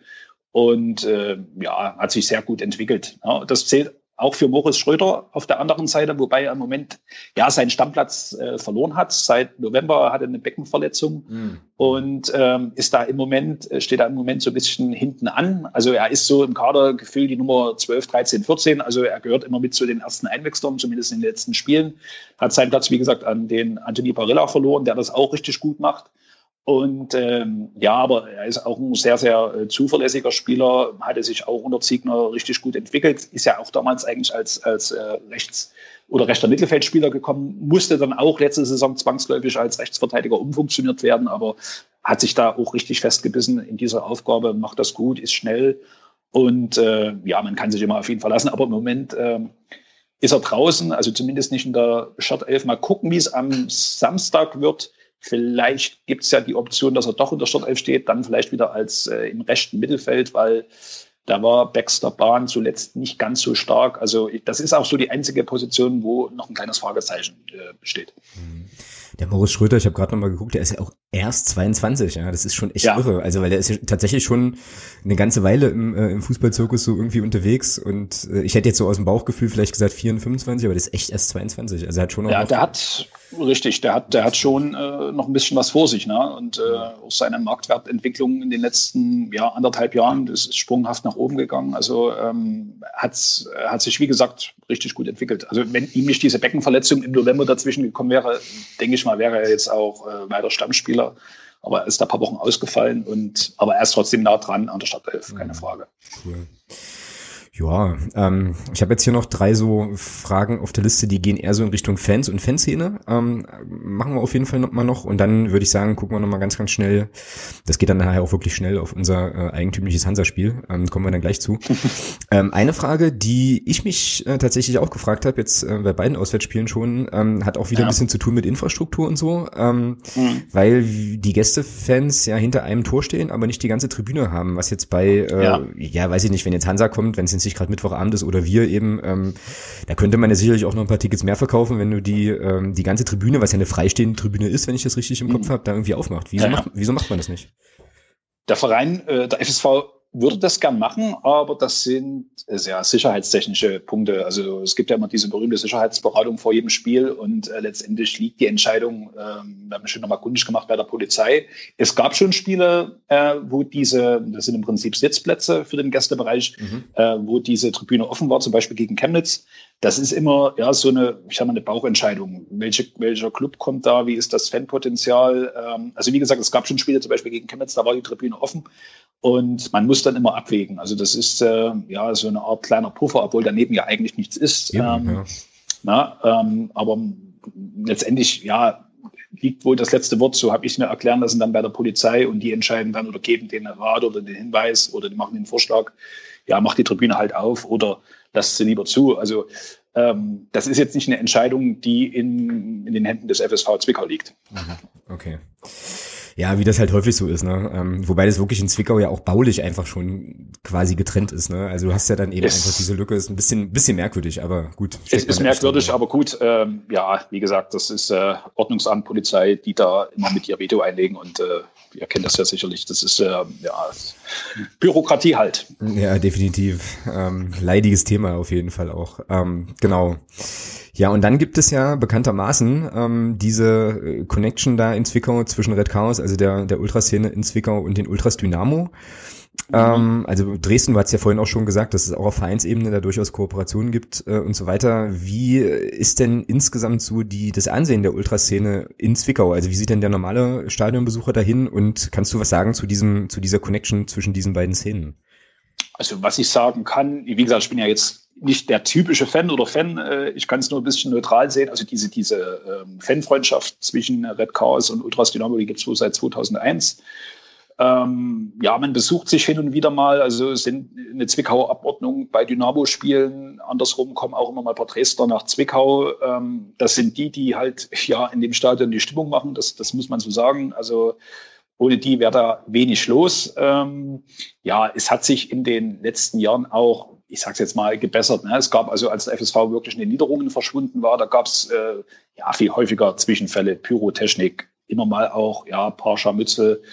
und äh, ja, hat sich sehr gut entwickelt. Ja, das zählt auch für Moritz Schröder auf der anderen Seite, wobei er im Moment ja seinen Stammplatz äh, verloren hat. Seit November hat er eine Beckenverletzung mhm. und ähm, ist da im Moment, äh, steht da im Moment so ein bisschen hinten an. Also er ist so im Kader gefühlt die Nummer 12, 13, 14. Also er gehört immer mit zu den ersten Einwechslern, zumindest in den letzten Spielen. Hat seinen Platz, wie gesagt, an den Anthony Barilla verloren, der das auch richtig gut macht. Und ähm, ja, aber er ist auch ein sehr, sehr äh, zuverlässiger Spieler, hatte sich auch unter Ziegner richtig gut entwickelt, ist ja auch damals eigentlich als, als äh, Rechts- oder rechter Mittelfeldspieler gekommen, musste dann auch letzte Saison zwangsläufig als Rechtsverteidiger umfunktioniert werden, aber hat sich da auch richtig festgebissen in dieser Aufgabe, macht das gut, ist schnell und äh, ja, man kann sich immer auf ihn verlassen, aber im Moment äh, ist er draußen, also zumindest nicht in der Startelf. Mal gucken, wie es am Samstag wird Vielleicht gibt es ja die Option, dass er doch in der Startelf steht, dann vielleicht wieder als äh, im rechten Mittelfeld, weil da war Baxter Bahn zuletzt nicht ganz so stark. Also das ist auch so die einzige Position, wo noch ein kleines Fragezeichen äh, besteht. Mhm. Der Moritz Schröter, ich habe gerade nochmal geguckt, der ist ja auch erst 22, ja, das ist schon echt ja. irre. Also weil der ist ja tatsächlich schon eine ganze Weile im, äh, im Fußballzirkus so irgendwie unterwegs und äh, ich hätte jetzt so aus dem Bauchgefühl vielleicht gesagt 24, 25, aber der ist echt erst 22. Also er hat schon noch Ja, der hat richtig, der hat der hat schon äh, noch ein bisschen was vor sich, ne? Und äh, auch seine Marktwertentwicklung in den letzten ja, anderthalb Jahren, das ist sprunghaft nach oben gegangen. Also ähm, hat hat sich wie gesagt richtig gut entwickelt. Also wenn ihm nicht diese Beckenverletzung im November dazwischen gekommen wäre, denke ich mal, wäre er jetzt auch äh, weiter Stammspieler Spieler. Aber er ist da ein paar Wochen ausgefallen und aber er ist trotzdem nah dran an der Startelf, keine mhm. Frage. Cool. Ja, ähm, ich habe jetzt hier noch drei so Fragen auf der Liste, die gehen eher so in Richtung Fans und Fanszene. Ähm, machen wir auf jeden Fall noch mal noch und dann würde ich sagen, gucken wir noch mal ganz, ganz schnell. Das geht dann nachher auch wirklich schnell auf unser äh, eigentümliches Hansa-Spiel. Ähm, kommen wir dann gleich zu. ähm, eine Frage, die ich mich äh, tatsächlich auch gefragt habe, jetzt äh, bei beiden Auswärtsspielen schon, ähm, hat auch wieder ja. ein bisschen zu tun mit Infrastruktur und so, ähm, mhm. weil die Gästefans ja hinter einem Tor stehen, aber nicht die ganze Tribüne haben, was jetzt bei, äh, ja. ja, weiß ich nicht, wenn jetzt Hansa kommt, wenn es nicht gerade Mittwochabend ist oder wir eben, ähm, da könnte man ja sicherlich auch noch ein paar Tickets mehr verkaufen, wenn du die, ähm, die ganze Tribüne, was ja eine freistehende Tribüne ist, wenn ich das richtig im Kopf mhm. habe, da irgendwie aufmacht. Wieso, ja, macht, wieso macht man das nicht? Der Verein, äh, der FSV würde das gern machen, aber das sind sehr sicherheitstechnische Punkte. Also es gibt ja immer diese berühmte Sicherheitsberatung vor jedem Spiel und äh, letztendlich liegt die Entscheidung, äh, wir haben schon nochmal kundig gemacht bei der Polizei. Es gab schon Spiele, äh, wo diese, das sind im Prinzip Sitzplätze für den Gästebereich, mhm. äh, wo diese Tribüne offen war, zum Beispiel gegen Chemnitz. Das ist immer ja so eine, ich sag mal, eine Bauchentscheidung. Welche, welcher Club kommt da? Wie ist das Fanpotenzial? Ähm, also wie gesagt, es gab schon Spiele, zum Beispiel gegen Chemnitz, da war die Tribüne offen und man muss dann immer abwägen. Also das ist äh, ja so eine Art kleiner Puffer, obwohl daneben ja eigentlich nichts ist. Ja, ähm, ja. Na, ähm, aber letztendlich ja liegt wohl das letzte Wort, so habe ich es mir erklären lassen, dann bei der Polizei und die entscheiden dann oder geben den Rat oder den Hinweis oder die machen den Vorschlag, ja, mach die Tribüne halt auf oder lasst sie lieber zu. Also ähm, das ist jetzt nicht eine Entscheidung, die in, in den Händen des FSV Zwickau liegt. Mhm. Okay. Ja, wie das halt häufig so ist, ne? Ähm, wobei das wirklich in Zwickau ja auch baulich einfach schon quasi getrennt ist, ne? Also du hast ja dann eben es, einfach diese Lücke, ist ein bisschen, bisschen merkwürdig, aber gut. Es ist merkwürdig, aber gut, ähm, ja, wie gesagt, das ist äh, Ordnungsamt, Polizei, die da immer mit ihr Veto einlegen und äh, ihr kennt das ja sicherlich, das ist äh, ja Bürokratie halt. Ja, definitiv. Ähm, leidiges Thema auf jeden Fall auch. Ähm, genau. Ja, und dann gibt es ja bekanntermaßen ähm, diese äh, Connection da in Zwickau zwischen Red Chaos, also der, der Ultraszene in Zwickau und den Ultras Dynamo. Mhm. Ähm, also Dresden, du hast ja vorhin auch schon gesagt, dass es auch auf Vereinsebene da durchaus Kooperationen gibt äh, und so weiter. Wie ist denn insgesamt so die, das Ansehen der Ultraszene in Zwickau? Also wie sieht denn der normale Stadionbesucher dahin und kannst du was sagen zu diesem, zu dieser Connection zwischen diesen beiden Szenen? Also was ich sagen kann, wie gesagt, ich bin ja jetzt nicht der typische Fan oder Fan, äh, ich kann es nur ein bisschen neutral sehen. Also diese, diese ähm, Fanfreundschaft zwischen Red Chaos und Ultras Dynamo, die gibt es wohl seit 2001. Ähm, ja, man besucht sich hin und wieder mal. Also sind eine Zwickauer Abordnung bei Dynamo-Spielen. Andersrum kommen auch immer mal ein paar Dresdner nach Zwickau. Ähm, das sind die, die halt ja in dem Stadion die Stimmung machen. Das, das muss man so sagen. Also ohne die wäre da wenig los. Ähm, ja, es hat sich in den letzten Jahren auch ich sage es jetzt mal, gebessert. Ne? Es gab also, als der FSV wirklich in den Niederungen verschwunden war, da gab es äh, ja viel häufiger Zwischenfälle, Pyrotechnik, immer mal auch ja paar Scharmützel,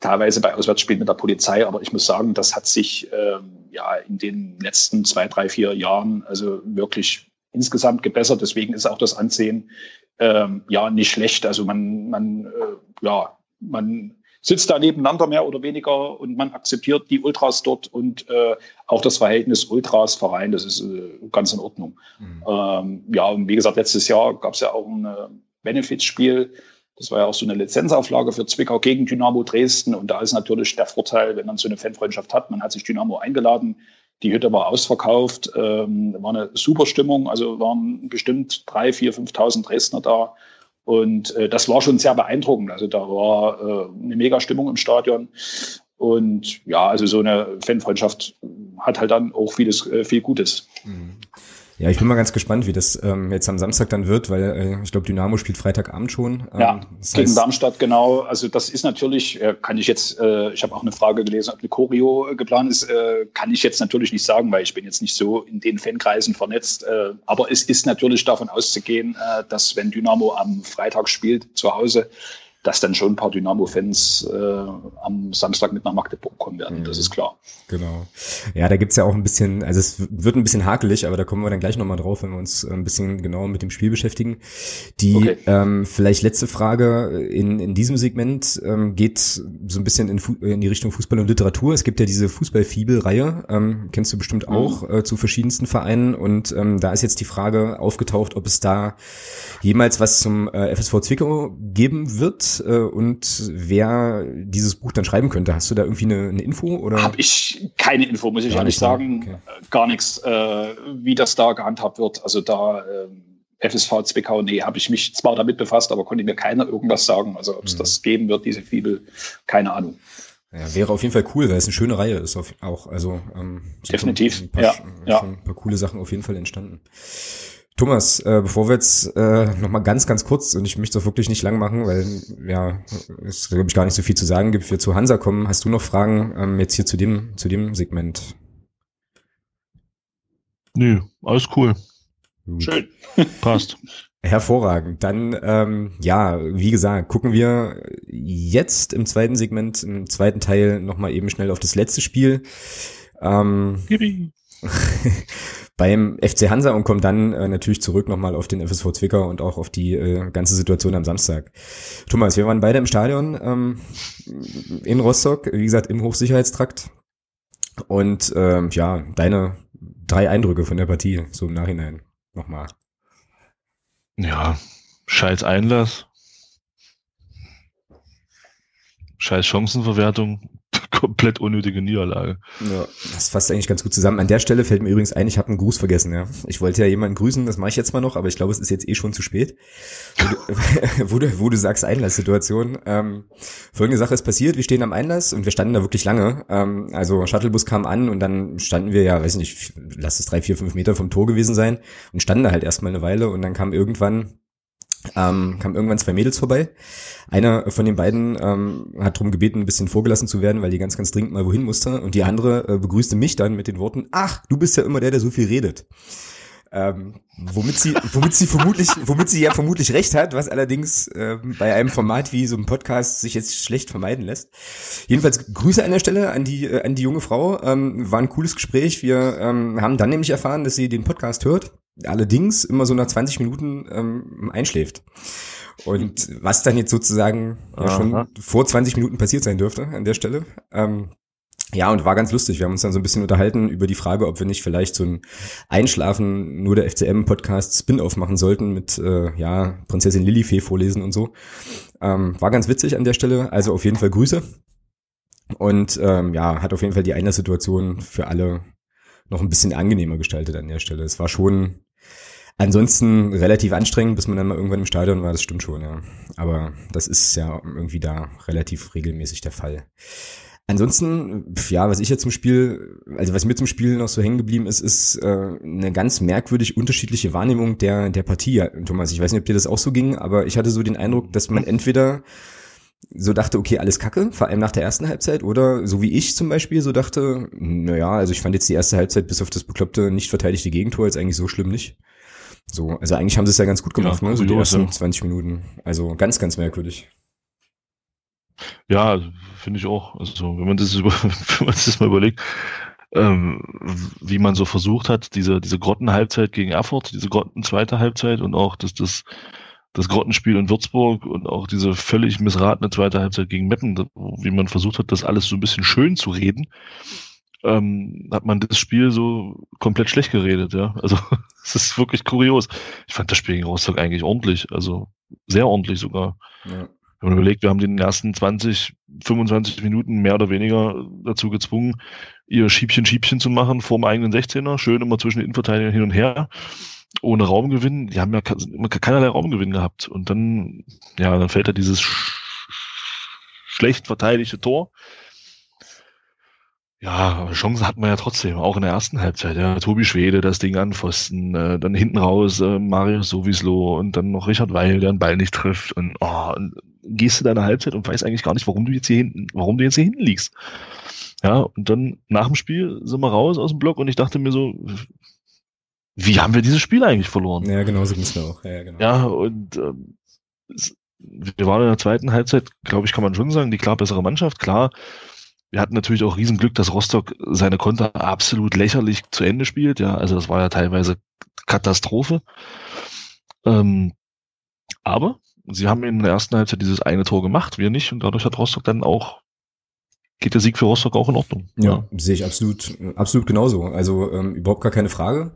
teilweise bei Auswärtsspielen mit der Polizei. Aber ich muss sagen, das hat sich ähm, ja in den letzten zwei, drei, vier Jahren also wirklich insgesamt gebessert. Deswegen ist auch das Ansehen ähm, ja nicht schlecht. Also man, man äh, ja, man sitzt da nebeneinander mehr oder weniger und man akzeptiert die Ultras dort und äh, auch das Verhältnis Ultras-Verein, das ist äh, ganz in Ordnung. Mhm. Ähm, ja, und wie gesagt, letztes Jahr gab es ja auch ein äh, Benefizspiel. Das war ja auch so eine Lizenzauflage für Zwickau gegen Dynamo Dresden. Und da ist natürlich der Vorteil, wenn man so eine Fanfreundschaft hat, man hat sich Dynamo eingeladen, die Hütte war ausverkauft, ähm, war eine super Stimmung, also waren bestimmt drei, vier, 5.000 Dresdner da. Und äh, das war schon sehr beeindruckend. Also da war äh, eine mega Stimmung im Stadion. Und ja, also so eine Fanfreundschaft hat halt dann auch vieles, äh, viel Gutes. Mhm. Ja, ich bin mal ganz gespannt, wie das ähm, jetzt am Samstag dann wird, weil äh, ich glaube, Dynamo spielt Freitagabend schon. Ähm, ja, gegen Darmstadt, genau. Also das ist natürlich, äh, kann ich jetzt, äh, ich habe auch eine Frage gelesen, ob eine Choreo äh, geplant ist, äh, kann ich jetzt natürlich nicht sagen, weil ich bin jetzt nicht so in den Fankreisen vernetzt. Äh, aber es ist natürlich davon auszugehen, äh, dass wenn Dynamo am Freitag spielt zu Hause, dass dann schon ein paar Dynamo-Fans äh, am Samstag mit nach Magdeburg kommen werden. Mhm. Das ist klar. Genau. Ja, da gibt's ja auch ein bisschen, also es wird ein bisschen hakelig, aber da kommen wir dann gleich nochmal drauf, wenn wir uns ein bisschen genauer mit dem Spiel beschäftigen. Die okay. ähm, vielleicht letzte Frage in, in diesem Segment ähm, geht so ein bisschen in, in die Richtung Fußball und Literatur. Es gibt ja diese Fußball-Fibel-Reihe, ähm, kennst du bestimmt mhm. auch, mhm. äh, zu verschiedensten Vereinen. Und ähm, da ist jetzt die Frage aufgetaucht, ob es da jemals was zum äh, FSV Zwickau geben wird äh, und wer dieses Buch dann schreiben könnte. Hast du da irgendwie eine, eine Info? Oder? Habe ich keine Info, muss ich ehrlich sagen. Okay. Gar nichts, äh, wie das da gehandhabt wird. Also da äh, FSV Zwickau, nee, habe ich mich zwar damit befasst, aber konnte mir keiner irgendwas sagen. Also ob es mhm. das geben wird, diese Fibel, keine Ahnung. Ja, wäre auf jeden Fall cool, weil es eine schöne Reihe ist auch. Also ähm, Definitiv. Ein paar, ja, ja. ein paar coole Sachen auf jeden Fall entstanden. Thomas, äh, bevor wir jetzt äh, noch ganz, ganz kurz, und ich möchte das wirklich nicht lang machen, weil ja, es glaube ich gar nicht so viel zu sagen gibt, wir zu Hansa kommen. Hast du noch Fragen ähm, jetzt hier zu dem, zu dem Segment? Nö, alles cool. Gut. Schön. Passt. Hervorragend. Dann, ähm, ja, wie gesagt, gucken wir jetzt im zweiten Segment, im zweiten Teil nochmal eben schnell auf das letzte Spiel. Ähm, beim FC Hansa und kommen dann äh, natürlich zurück nochmal auf den FSV Zwickau und auch auf die äh, ganze Situation am Samstag. Thomas, wir waren beide im Stadion ähm, in Rostock, wie gesagt, im Hochsicherheitstrakt. Und ähm, ja, deine drei Eindrücke von der Partie, so im Nachhinein nochmal. Ja, scheiß Einlass. Scheiß Chancenverwertung komplett unnötige Niederlage. Ja, das fasst eigentlich ganz gut zusammen. An der Stelle fällt mir übrigens ein, ich habe einen Gruß vergessen. Ja, ich wollte ja jemanden grüßen, das mache ich jetzt mal noch, aber ich glaube, es ist jetzt eh schon zu spät. Wo du, wo du, sagst Einlasssituation. Ähm, folgende Sache ist passiert: Wir stehen am Einlass und wir standen da wirklich lange. Ähm, also Shuttlebus kam an und dann standen wir ja, weiß nicht, lass es drei, vier, fünf Meter vom Tor gewesen sein und standen da halt erstmal eine Weile und dann kam irgendwann ähm, kamen irgendwann zwei Mädels vorbei. Einer von den beiden ähm, hat darum gebeten, ein bisschen vorgelassen zu werden, weil die ganz, ganz dringend mal wohin musste. Und die andere äh, begrüßte mich dann mit den Worten, ach, du bist ja immer der, der so viel redet. Ähm, womit sie, womit sie vermutlich, womit sie ja vermutlich recht hat, was allerdings ähm, bei einem Format wie so einem Podcast sich jetzt schlecht vermeiden lässt. Jedenfalls Grüße an der Stelle an die, äh, an die junge Frau. Ähm, war ein cooles Gespräch. Wir ähm, haben dann nämlich erfahren, dass sie den Podcast hört allerdings immer so nach 20 Minuten ähm, einschläft. Und was dann jetzt sozusagen ja, schon vor 20 Minuten passiert sein dürfte an der Stelle. Ähm, ja, und war ganz lustig. Wir haben uns dann so ein bisschen unterhalten über die Frage, ob wir nicht vielleicht so ein Einschlafen nur der FCM-Podcast Spin-off machen sollten mit, äh, ja, Prinzessin Lilifee vorlesen und so. Ähm, war ganz witzig an der Stelle. Also auf jeden Fall Grüße. Und ähm, ja, hat auf jeden Fall die eine Situation für alle noch ein bisschen angenehmer gestaltet an der Stelle. Es war schon ansonsten relativ anstrengend, bis man dann mal irgendwann im Stadion war, das stimmt schon, ja. Aber das ist ja irgendwie da relativ regelmäßig der Fall. Ansonsten, ja, was ich jetzt zum Spiel, also was mir zum Spiel noch so hängen geblieben ist, ist äh, eine ganz merkwürdig unterschiedliche Wahrnehmung der der Partie. Thomas, ich weiß nicht, ob dir das auch so ging, aber ich hatte so den Eindruck, dass man entweder so dachte, okay, alles kacke, vor allem nach der ersten Halbzeit, oder so wie ich zum Beispiel so dachte, naja, also ich fand jetzt die erste Halbzeit bis auf das bekloppte, nicht verteidigte Gegentor jetzt eigentlich so schlimm nicht. So, also eigentlich haben sie es ja ganz gut gemacht, ja, ne? So die ersten ja. 20 Minuten. Also ganz, ganz merkwürdig. Ja, finde ich auch. Also wenn man das, über, wenn man das mal überlegt, ähm, wie man so versucht hat, diese, diese Grottenhalbzeit gegen Erfurt, diese Grotten zweite Halbzeit und auch das, das, das Grottenspiel in Würzburg und auch diese völlig missratene zweite Halbzeit gegen Meppen, wie man versucht hat, das alles so ein bisschen schön zu reden ähm, hat man das Spiel so komplett schlecht geredet, ja. Also es ist wirklich kurios. Ich fand das Spiel gegen Rostock eigentlich ordentlich, also sehr ordentlich sogar. Ja. Wenn man überlegt, wir haben den ersten 20, 25 Minuten mehr oder weniger dazu gezwungen, ihr Schiebchen, Schiebchen zu machen vor dem eigenen 16er, schön immer zwischen den Innenverteidigern hin und her, ohne Raumgewinn. Die haben ja keinerlei Raumgewinn gehabt. Und dann, ja, dann fällt da dieses sch schlecht verteidigte Tor ja, Chancen hat man ja trotzdem, auch in der ersten Halbzeit. Ja. Tobi Schwede, das Ding anpfosten, äh, dann hinten raus äh, Mario Sowislo und dann noch Richard Weil, der den Ball nicht trifft. Und, oh, und gehst du deine Halbzeit und weißt eigentlich gar nicht, warum du jetzt hier hinten, warum du jetzt hier hinten liegst. Ja, und dann nach dem Spiel sind wir raus aus dem Block und ich dachte mir so, wie haben wir dieses Spiel eigentlich verloren? Ja, genau so ging's mir auch. Ja, genau. ja und ähm, wir waren in der zweiten Halbzeit, glaube ich, kann man schon sagen, die klar bessere Mannschaft. Klar, wir hatten natürlich auch Riesenglück, dass Rostock seine Konter absolut lächerlich zu Ende spielt. Ja, also das war ja teilweise Katastrophe. Ähm, aber sie haben in der ersten Halbzeit dieses eine Tor gemacht, wir nicht, und dadurch hat Rostock dann auch geht der Sieg für Rostock auch in Ordnung. Ja, sehe ich absolut, absolut genauso. Also ähm, überhaupt gar keine Frage.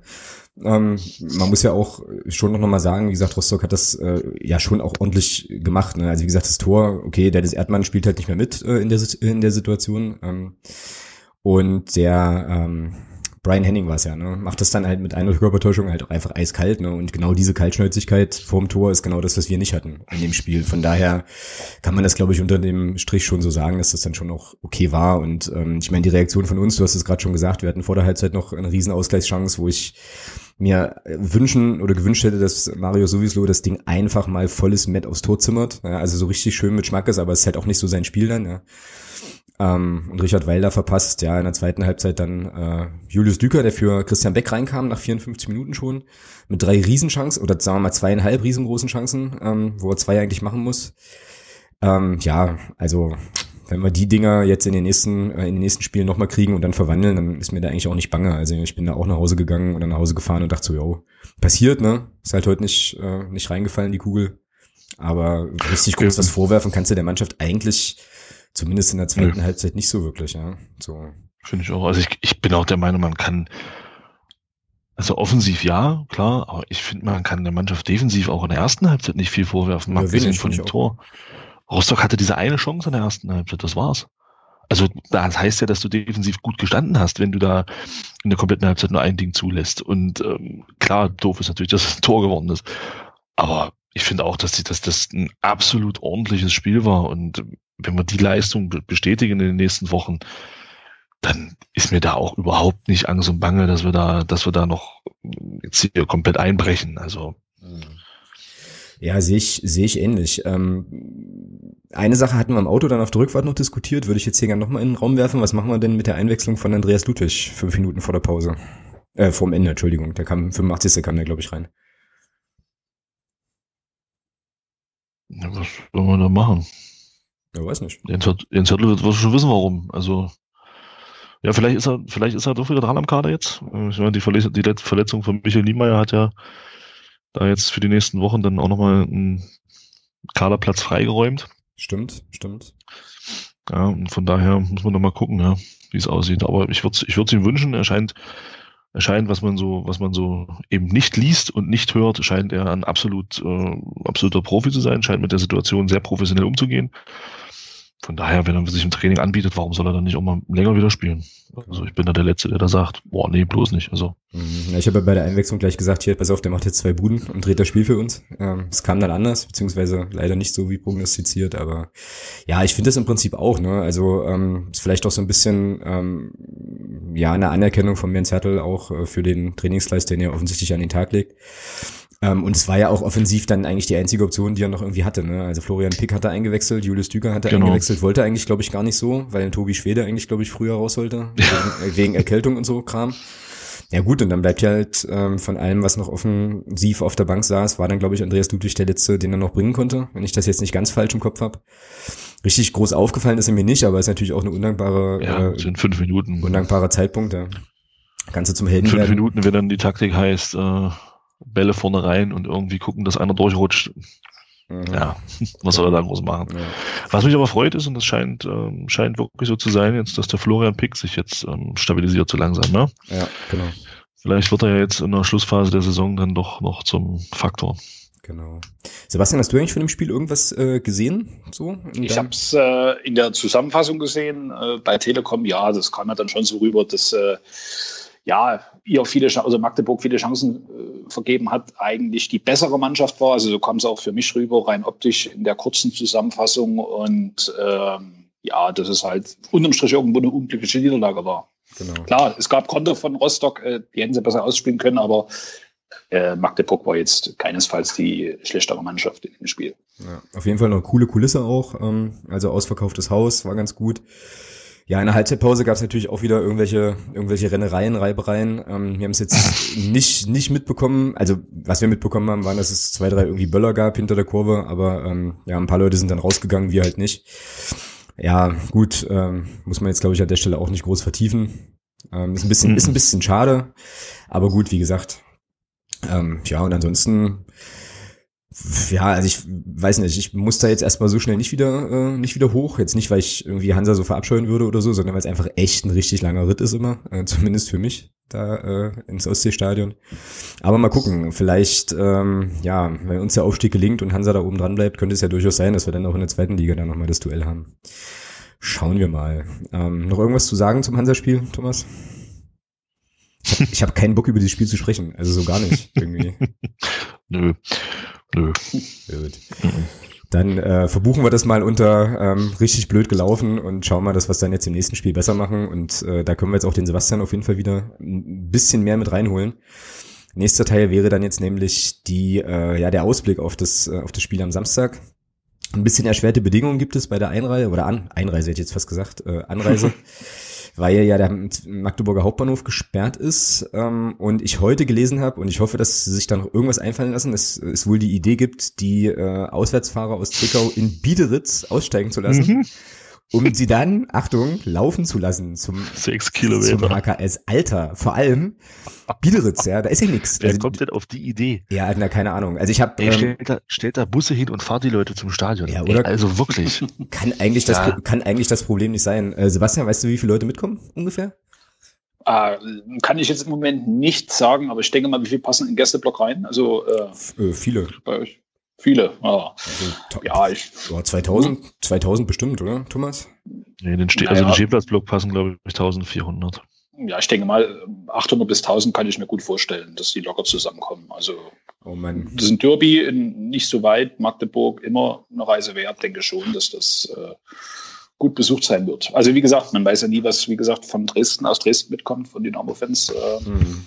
Ähm, man muss ja auch schon noch mal sagen, wie gesagt, Rostock hat das äh, ja schon auch ordentlich gemacht. Ne? Also wie gesagt, das Tor, okay, der des Erdmann spielt halt nicht mehr mit äh, in, der, in der Situation. Ähm, und der ähm, Brian Henning war es ja, ne? Macht das dann halt mit einer Körpertäuschung halt auch einfach eiskalt, ne? Und genau diese Kaltschnäuzigkeit vorm Tor ist genau das, was wir nicht hatten in dem Spiel. Von daher kann man das, glaube ich, unter dem Strich schon so sagen, dass das dann schon auch okay war. Und ähm, ich meine, die Reaktion von uns, du hast es gerade schon gesagt, wir hatten vor der Halbzeit noch eine riesen Ausgleichschance, wo ich mir wünschen oder gewünscht hätte, dass Mario Sowieslo das Ding einfach mal volles Met aufs Tor zimmert. Ja, also so richtig schön mit Schmackes, aber es ist halt auch nicht so sein Spiel dann. Ja. Ähm, und Richard Weiler verpasst, ja, in der zweiten Halbzeit dann äh, Julius Düker, der für Christian Beck reinkam, nach 54 Minuten schon, mit drei Riesenchancen, oder sagen wir mal zweieinhalb riesengroßen Chancen, ähm, wo er zwei eigentlich machen muss. Ähm, ja, also wenn wir die Dinger jetzt in den nächsten, äh, in den nächsten Spielen nochmal kriegen und dann verwandeln, dann ist mir da eigentlich auch nicht bange. Also ich bin da auch nach Hause gegangen oder nach Hause gefahren und dachte so, jo, passiert, ne? Ist halt heute nicht, äh, nicht reingefallen, die Kugel. Aber richtig groß was vorwerfen kannst du der Mannschaft eigentlich, zumindest in der zweiten Nö. Halbzeit, nicht so wirklich, ja. So. Finde ich auch. Also ich, ich bin auch der Meinung, man kann, also offensiv ja, klar, aber ich finde, man kann der Mannschaft defensiv auch in der ersten Halbzeit nicht viel vorwerfen, mal ja, von dem Tor. Rostock hatte diese eine Chance in der ersten Halbzeit, das war's. Also das heißt ja, dass du defensiv gut gestanden hast, wenn du da in der kompletten Halbzeit nur ein Ding zulässt. Und ähm, klar, doof ist natürlich, dass es ein Tor geworden ist. Aber ich finde auch, dass, die, dass das ein absolut ordentliches Spiel war. Und wenn wir die Leistung bestätigen in den nächsten Wochen, dann ist mir da auch überhaupt nicht Angst und Bange, dass wir da, dass wir da noch jetzt hier komplett einbrechen. Also. Ja, sehe ich, sehe ich ähnlich. Ähm, eine Sache hatten wir im Auto dann auf der Rückfahrt noch diskutiert, würde ich jetzt hier gerne nochmal in den Raum werfen. Was machen wir denn mit der Einwechslung von Andreas Ludwig fünf Minuten vor der Pause? Äh, vorm Ende, Entschuldigung. Der kam, 85. kam der, glaube ich, rein. Ja, was wollen wir da machen? Ja, weiß nicht. Jens, Jens Hörtl wird schon wissen, warum. Also, ja, vielleicht ist er, vielleicht ist er doch wieder dran am Kader jetzt. Ich meine, die, Verletzung, die Verletzung von Michael Niemeyer hat ja da jetzt für die nächsten Wochen dann auch nochmal einen Kaderplatz freigeräumt. Stimmt, stimmt. Ja, und von daher muss man noch mal gucken, ja, wie es aussieht. Aber ich würde ich würde ihm wünschen, er scheint, er scheint, was man so, was man so eben nicht liest und nicht hört, scheint er ein absolut, äh, absoluter Profi zu sein, scheint mit der Situation sehr professionell umzugehen. Von daher, wenn er sich im Training anbietet, warum soll er dann nicht auch mal länger wieder spielen? Also ich bin da der Letzte, der da sagt, boah, nee, bloß nicht. Also. Mhm. Ich habe ja bei der Einwechslung gleich gesagt, hier, pass auf, der macht jetzt zwei Buden und dreht das Spiel für uns. Ähm, es kam dann anders, beziehungsweise leider nicht so wie prognostiziert, aber ja, ich finde das im Prinzip auch, ne? Also ähm, ist vielleicht auch so ein bisschen ähm, ja eine Anerkennung von Jens Hertel auch äh, für den Trainingsleist, den er offensichtlich an den Tag legt. Ähm, und es war ja auch offensiv dann eigentlich die einzige Option, die er noch irgendwie hatte. Ne? Also Florian Pick hatte eingewechselt, Julius Düker hatte genau. eingewechselt, wollte eigentlich, glaube ich, gar nicht so, weil Tobi Schwede eigentlich, glaube ich, früher raus sollte, wegen, äh, wegen Erkältung und so Kram. Ja gut, und dann bleibt ja halt ähm, von allem, was noch offensiv auf der Bank saß, war dann, glaube ich, Andreas Ludwig der Letzte, den er noch bringen konnte, wenn ich das jetzt nicht ganz falsch im Kopf habe. Richtig groß aufgefallen ist er mir nicht, aber ist natürlich auch eine undankbare, ja, äh, sind fünf Minuten. undankbarer Zeitpunkt. Ja. Ganze zum Helden Fünf werden. Minuten, wenn dann die Taktik heißt, äh, Bälle vorne rein und irgendwie gucken, dass einer durchrutscht. Mhm. Ja, was soll er da groß machen? Ja. Was mich aber freut ist, und das scheint, ähm, scheint wirklich so zu sein, jetzt, dass der Florian Pick sich jetzt ähm, stabilisiert so langsam, ne? Ja, genau. Vielleicht wird er ja jetzt in der Schlussphase der Saison dann doch noch zum Faktor. Genau. Sebastian, hast du eigentlich von dem Spiel irgendwas äh, gesehen? So ich habe es äh, in der Zusammenfassung gesehen äh, bei Telekom. Ja, das kam ja dann schon so rüber, dass äh, ja, ihr viele, also Magdeburg viele Chancen äh, vergeben hat, eigentlich die bessere Mannschaft war. Also so kam es auch für mich rüber, rein optisch in der kurzen Zusammenfassung. Und ähm, ja, das ist halt unterm Strich irgendwo eine unglückliche Niederlage war. Genau. Klar, es gab Konter von Rostock, äh, die hätten sie besser ausspielen können, aber äh, Magdeburg war jetzt keinesfalls die schlechtere Mannschaft in dem Spiel. Ja, auf jeden Fall eine coole Kulisse auch. Ähm, also ausverkauftes Haus war ganz gut. Ja, in der Halbzeitpause gab es natürlich auch wieder irgendwelche, irgendwelche Rennereien, Reibereien. Ähm, wir haben es jetzt nicht, nicht mitbekommen. Also, was wir mitbekommen haben, waren, dass es zwei, drei irgendwie Böller gab hinter der Kurve, aber ähm, ja, ein paar Leute sind dann rausgegangen, wir halt nicht. Ja, gut, ähm, muss man jetzt, glaube ich, an der Stelle auch nicht groß vertiefen. Ähm, ist ein bisschen, ist ein bisschen schade, aber gut, wie gesagt. Ähm, ja, und ansonsten ja, also ich weiß nicht, ich muss da jetzt erstmal so schnell nicht wieder, äh, nicht wieder hoch. Jetzt nicht, weil ich irgendwie Hansa so verabscheuen würde oder so, sondern weil es einfach echt ein richtig langer Ritt ist immer, äh, zumindest für mich da äh, ins Ostseestadion. Aber mal gucken, vielleicht, ähm, ja, wenn uns der Aufstieg gelingt und Hansa da oben dran bleibt, könnte es ja durchaus sein, dass wir dann auch in der zweiten Liga dann nochmal das Duell haben. Schauen wir mal. Ähm, noch irgendwas zu sagen zum Hansa-Spiel, Thomas? Ich habe hab keinen Bock über dieses Spiel zu sprechen, also so gar nicht irgendwie. Nö. Nö. Gut. Dann äh, verbuchen wir das mal unter ähm, richtig blöd gelaufen und schauen mal, dass wir es dann jetzt im nächsten Spiel besser machen. Und äh, da können wir jetzt auch den Sebastian auf jeden Fall wieder ein bisschen mehr mit reinholen. Nächster Teil wäre dann jetzt nämlich die, äh, ja, der Ausblick auf das, äh, auf das Spiel am Samstag. Ein bisschen erschwerte Bedingungen gibt es bei der Einreise, oder An Einreise hätte ich jetzt fast gesagt, äh, Anreise. weil ja der Magdeburger Hauptbahnhof gesperrt ist ähm, und ich heute gelesen habe und ich hoffe, dass sie sich dann noch irgendwas einfallen lassen, dass es wohl die Idee gibt, die äh, Auswärtsfahrer aus Zwickau in Biederitz aussteigen zu lassen. Mhm um sie dann, Achtung, laufen zu lassen zum, Sechs Kilometer. zum HKS. Alter, vor allem Biederitz, ja, da ist ja nichts. Wer also, kommt denn auf die Idee? Ja, na, keine Ahnung. Also ich habe ähm, stellt, da, stellt da Busse hin und fahrt die Leute zum Stadion. Ja, oder? Ey, also wirklich. Kann eigentlich das ja. kann eigentlich das Problem nicht sein. Äh, Sebastian, weißt du, wie viele Leute mitkommen ungefähr? Äh, kann ich jetzt im Moment nicht sagen, aber ich denke mal, wie viel passen in den Gästeblock rein? Also äh, äh viele. Bei euch. Viele, ja. Also, ja, ich. Ja, 2000, 2000 bestimmt, oder, Thomas? Nee, den Ste naja. also den Stehplatzblock passen, glaube ich, 1400. Ja, ich denke mal, 800 bis 1000 kann ich mir gut vorstellen, dass die locker zusammenkommen. Also, oh Mann. das ist ein Derby in, nicht so weit, Magdeburg immer eine Reise wert, denke schon, dass das äh, gut besucht sein wird. Also, wie gesagt, man weiß ja nie, was, wie gesagt, von Dresden aus Dresden mitkommt, von den Armo-Fans. Äh, mhm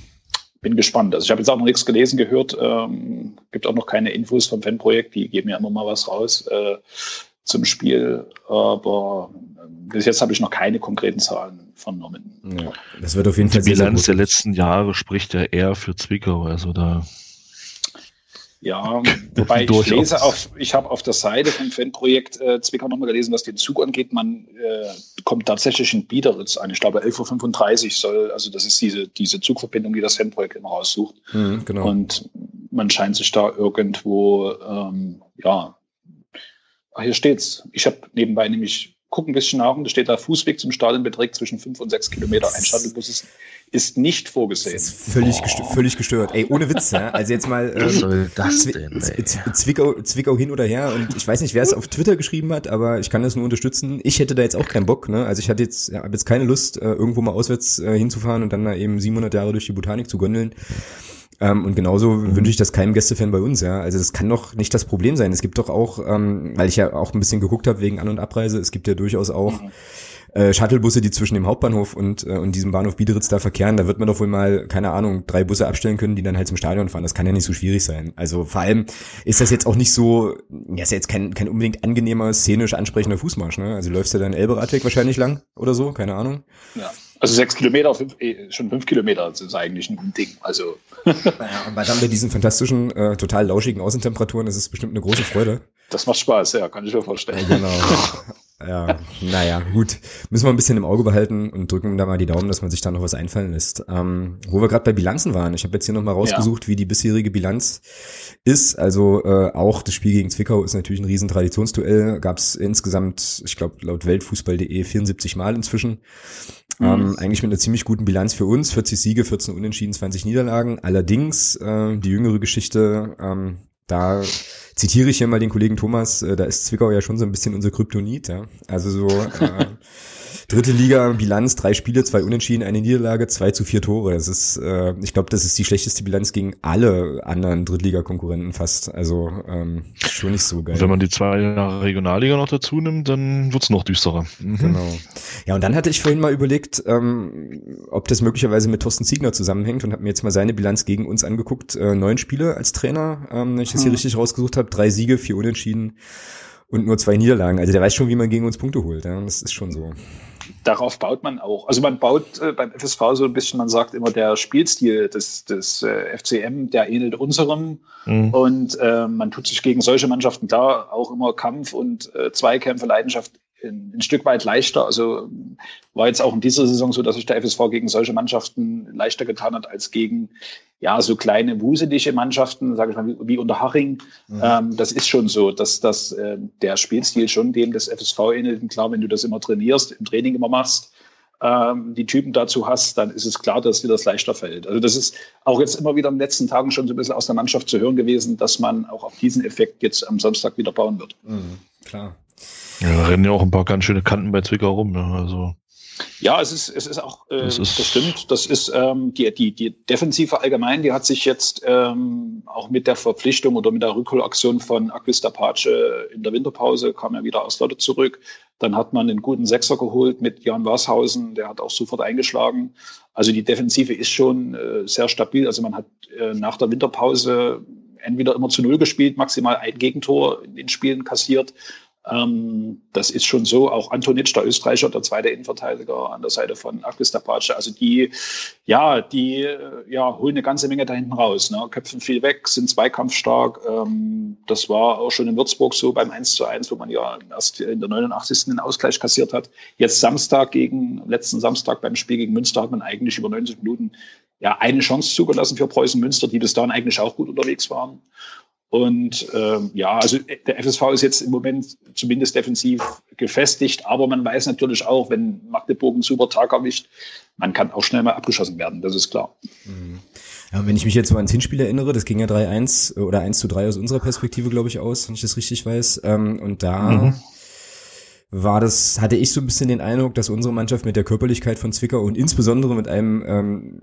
bin gespannt. Also ich habe jetzt auch noch nichts gelesen, gehört. Ähm, gibt auch noch keine Infos vom Fanprojekt. Die geben ja immer mal was raus äh, zum Spiel. Aber äh, bis jetzt habe ich noch keine konkreten Zahlen vernommen. Ja, das wird auf jeden Fall Die Bilanz der letzten Jahre spricht ja eher für Zwickau. Also da ja, wobei ich lese auf, ich habe auf der Seite vom Fanprojekt äh, Zwickau nochmal gelesen, was den Zug angeht. Man äh, kommt tatsächlich in Biederitz an. Ich glaube, 11.35 Uhr soll, also das ist diese, diese Zugverbindung, die das Fanprojekt immer raussucht. Mhm, genau. Und man scheint sich da irgendwo, ähm, ja, ach, hier steht's. Ich habe nebenbei nämlich guck ein bisschen nach und da steht da Fußweg zum Stadion beträgt zwischen fünf und sechs Kilometer. Ein Shuttlebus ist, ist nicht vorgesehen. Das ist völlig, gestört, völlig gestört. Ey, ohne Witz, ja. Also jetzt mal ähm, Was soll das denn, Zwickau, Zwickau hin oder her und ich weiß nicht, wer es auf Twitter geschrieben hat, aber ich kann das nur unterstützen. Ich hätte da jetzt auch keinen Bock, ne? Also ich hatte jetzt, ja, habe jetzt keine Lust, äh, irgendwo mal auswärts äh, hinzufahren und dann da eben 700 Jahre durch die Botanik zu gondeln. Ähm, und genauso mhm. wünsche ich das keinem Gästefan bei uns, ja. Also das kann doch nicht das Problem sein. Es gibt doch auch, ähm, weil ich ja auch ein bisschen geguckt habe wegen An- und Abreise, es gibt ja durchaus auch mhm. äh, Shuttlebusse, die zwischen dem Hauptbahnhof und, äh, und diesem Bahnhof Biederitz da verkehren. Da wird man doch wohl mal, keine Ahnung, drei Busse abstellen können, die dann halt zum Stadion fahren. Das kann ja nicht so schwierig sein. Also vor allem ist das jetzt auch nicht so, ja, ist ja jetzt kein, kein unbedingt angenehmer, szenisch ansprechender Fußmarsch, ne? Also läufst du dann Elberadweg wahrscheinlich lang oder so, keine Ahnung. Ja. Also sechs Kilometer, fünf, eh, schon fünf Kilometer das ist eigentlich ein Ding. Also. Naja, und bei dann bei diesen fantastischen, äh, total lauschigen Außentemperaturen ist es bestimmt eine große Freude. Das macht Spaß, ja, kann ich mir vorstellen. Ja, genau. ja, naja, gut. Müssen wir ein bisschen im Auge behalten und drücken da mal die Daumen, dass man sich da noch was einfallen lässt. Ähm, wo wir gerade bei Bilanzen waren, ich habe jetzt hier nochmal rausgesucht, ja. wie die bisherige Bilanz ist. Also äh, auch das Spiel gegen Zwickau ist natürlich ein riesen Traditionsduell. Gab es insgesamt, ich glaube, laut Weltfußball.de 74 Mal inzwischen. Mhm. Ähm, eigentlich mit einer ziemlich guten Bilanz für uns. 40 Siege, 14 Unentschieden, 20 Niederlagen. Allerdings äh, die jüngere Geschichte, ähm, da zitiere ich hier mal den Kollegen Thomas, äh, da ist Zwickau ja schon so ein bisschen unser Kryptonit. Ja? Also so äh, Dritte Liga, Bilanz, drei Spiele, zwei Unentschieden, eine Niederlage, zwei zu vier Tore. Das ist, äh, ich glaube, das ist die schlechteste Bilanz gegen alle anderen Drittliga-Konkurrenten fast. Also ähm, schon nicht so geil. Wenn man die zwei Jahre Regionalliga noch dazu nimmt, dann wird's noch düsterer. Mhm. Genau. Ja, und dann hatte ich vorhin mal überlegt, ähm, ob das möglicherweise mit Thorsten Ziegner zusammenhängt und habe mir jetzt mal seine Bilanz gegen uns angeguckt. Äh, neun Spiele als Trainer, ähm, wenn ich das hier mhm. richtig rausgesucht habe, drei Siege, vier Unentschieden und nur zwei Niederlagen. Also der weiß schon, wie man gegen uns Punkte holt. Ja? Das ist schon so darauf baut man auch. Also man baut äh, beim FSV so ein bisschen, man sagt immer, der Spielstil des, des äh, FCM, der ähnelt unserem. Mhm. Und äh, man tut sich gegen solche Mannschaften klar auch immer Kampf und äh, Zweikämpfe, Leidenschaft ein, Stück weit leichter. Also war jetzt auch in dieser Saison so, dass sich der FSV gegen solche Mannschaften leichter getan hat als gegen ja so kleine wuselige Mannschaften, sage ich mal wie, wie unter Haching. Mhm. Ähm, das ist schon so, dass dass äh, der Spielstil schon dem des FSV ähnelt. klar, wenn du das immer trainierst, im Training immer machst, ähm, die Typen dazu hast, dann ist es klar, dass dir das leichter fällt. Also das ist auch jetzt immer wieder in den letzten Tagen schon so ein bisschen aus der Mannschaft zu hören gewesen, dass man auch auf diesen Effekt jetzt am Samstag wieder bauen wird. Mhm, klar. Ja, da rennen ja auch ein paar ganz schöne Kanten bei Zwickau rum. Ne? Also. Ja, es ist, es ist auch, äh, das, ist das stimmt. Das ist ähm, die, die, die Defensive allgemein, die hat sich jetzt ähm, auch mit der Verpflichtung oder mit der Rückholaktion von Aquis Apache in der Winterpause, kam ja wieder aus Lotte zurück. Dann hat man einen guten Sechser geholt mit Jan Warshausen, der hat auch sofort eingeschlagen. Also die Defensive ist schon äh, sehr stabil. Also man hat äh, nach der Winterpause entweder immer zu Null gespielt, maximal ein Gegentor in den Spielen kassiert. Ähm, das ist schon so. Auch Antonic, der Österreicher, der zweite Innenverteidiger an der Seite von Akis Tapace. Also die, ja, die äh, ja, holen eine ganze Menge da hinten raus. Ne? Köpfen viel weg, sind zweikampfstark. Ähm, das war auch schon in Würzburg so beim 1 zu 1, wo man ja erst in der 89. den Ausgleich kassiert hat. Jetzt Samstag gegen, letzten Samstag beim Spiel gegen Münster hat man eigentlich über 90 Minuten ja eine Chance zugelassen für Preußen Münster, die bis dahin eigentlich auch gut unterwegs waren. Und ähm, ja, also der FSV ist jetzt im Moment zumindest defensiv gefestigt, aber man weiß natürlich auch, wenn Magdeburg einen super Tag erwischt, man kann auch schnell mal abgeschossen werden, das ist klar. Mhm. Ja, wenn ich mich jetzt mal ans Hinspiel erinnere, das ging ja 3-1 oder 1 zu 3 aus unserer Perspektive, glaube ich, aus, wenn ich das richtig weiß. Ähm, und da mhm. war das, hatte ich so ein bisschen den Eindruck, dass unsere Mannschaft mit der Körperlichkeit von Zwickau und insbesondere mit einem ähm,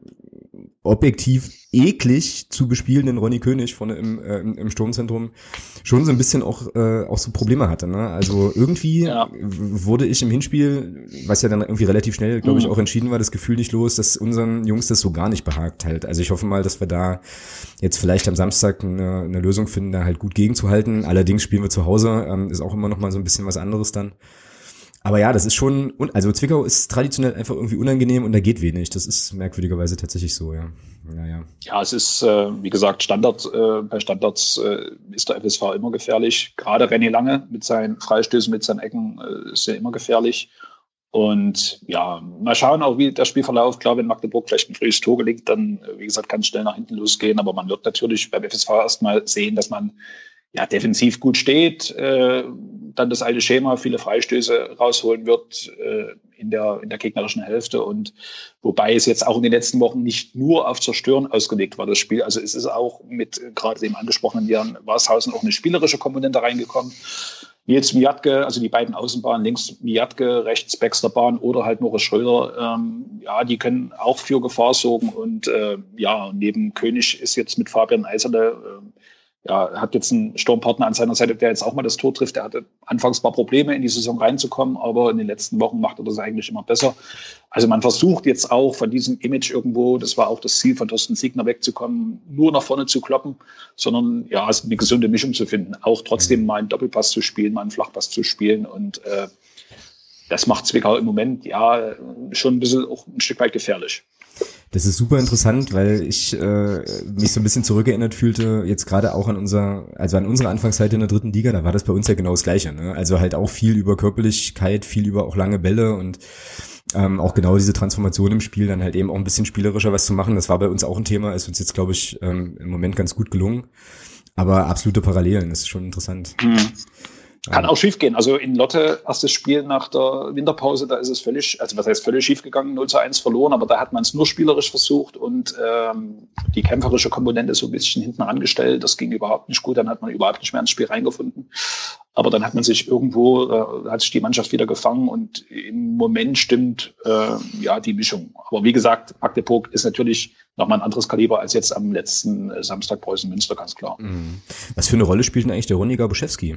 objektiv eklig zu bespielenden Ronny König vorne im, äh, im Sturmzentrum schon so ein bisschen auch, äh, auch so Probleme hatte. Ne? Also irgendwie ja. wurde ich im Hinspiel, was ja dann irgendwie relativ schnell, glaube ich, mhm. auch entschieden war, das Gefühl nicht los, dass unseren Jungs das so gar nicht behagt halt. Also ich hoffe mal, dass wir da jetzt vielleicht am Samstag eine, eine Lösung finden, da halt gut gegenzuhalten. Allerdings spielen wir zu Hause, ähm, ist auch immer noch mal so ein bisschen was anderes dann. Aber ja, das ist schon, also Zwickau ist traditionell einfach irgendwie unangenehm und da geht wenig. Das ist merkwürdigerweise tatsächlich so, ja. Ja, ja. ja es ist, äh, wie gesagt, Standard, äh, bei Standards äh, ist der FSV immer gefährlich. Gerade René Lange mit seinen Freistößen, mit seinen Ecken äh, ist er immer gefährlich. Und ja, mal schauen auch, wie der Spielverlauf, klar, wenn Magdeburg vielleicht ein frühes Tor gelingt, dann, äh, wie gesagt, kann es schnell nach hinten losgehen. Aber man wird natürlich beim FSV erstmal sehen, dass man ja defensiv gut steht, äh, dann das alte Schema, viele Freistöße rausholen wird äh, in, der, in der gegnerischen Hälfte. Und wobei es jetzt auch in den letzten Wochen nicht nur auf Zerstören ausgelegt war, das Spiel. Also es ist auch mit gerade dem angesprochenen Jan Warshausen auch eine spielerische Komponente reingekommen. Nils Miatke, also die beiden Außenbahnen, links Miatke, rechts Baxterbahn oder halt Moritz Schröder, ähm, ja, die können auch für Gefahr sorgen. Und äh, ja, neben König ist jetzt mit Fabian Eiserle äh, ja, hat jetzt einen Sturmpartner an seiner Seite, der jetzt auch mal das Tor trifft. Der hatte anfangs mal Probleme, in die Saison reinzukommen, aber in den letzten Wochen macht er das eigentlich immer besser. Also man versucht jetzt auch von diesem Image irgendwo, das war auch das Ziel von Thorsten Siegner wegzukommen, nur nach vorne zu kloppen, sondern ja, es eine gesunde Mischung zu finden. Auch trotzdem mhm. mal einen Doppelpass zu spielen, mal einen Flachpass zu spielen und äh, das macht Zwickau im Moment ja schon ein bisschen auch ein Stück weit gefährlich. Das ist super interessant, weil ich äh, mich so ein bisschen zurückerinnert fühlte, jetzt gerade auch an unser, also an unsere Anfangszeit in der dritten Liga, da war das bei uns ja genau das Gleiche. Ne? Also halt auch viel über Körperlichkeit, viel über auch lange Bälle und ähm, auch genau diese Transformation im Spiel, dann halt eben auch ein bisschen spielerischer was zu machen. Das war bei uns auch ein Thema, ist uns jetzt, glaube ich, ähm, im Moment ganz gut gelungen. Aber absolute Parallelen, das ist schon interessant. Mhm. Kann auch schief gehen. Also in Lotte, erstes Spiel nach der Winterpause, da ist es völlig, also was heißt völlig schief gegangen, 0 zu 1 verloren, aber da hat man es nur spielerisch versucht und ähm, die kämpferische Komponente so ein bisschen hinten angestellt. Das ging überhaupt nicht gut, dann hat man überhaupt nicht mehr ins Spiel reingefunden. Aber dann hat man sich irgendwo, äh, hat sich die Mannschaft wieder gefangen und im Moment stimmt äh, ja die Mischung. Aber wie gesagt, Magdeburg ist natürlich nochmal ein anderes Kaliber als jetzt am letzten Samstag Preußen Münster, ganz klar. Mhm. Was für eine Rolle spielt denn eigentlich der Ronny Gabuschewski?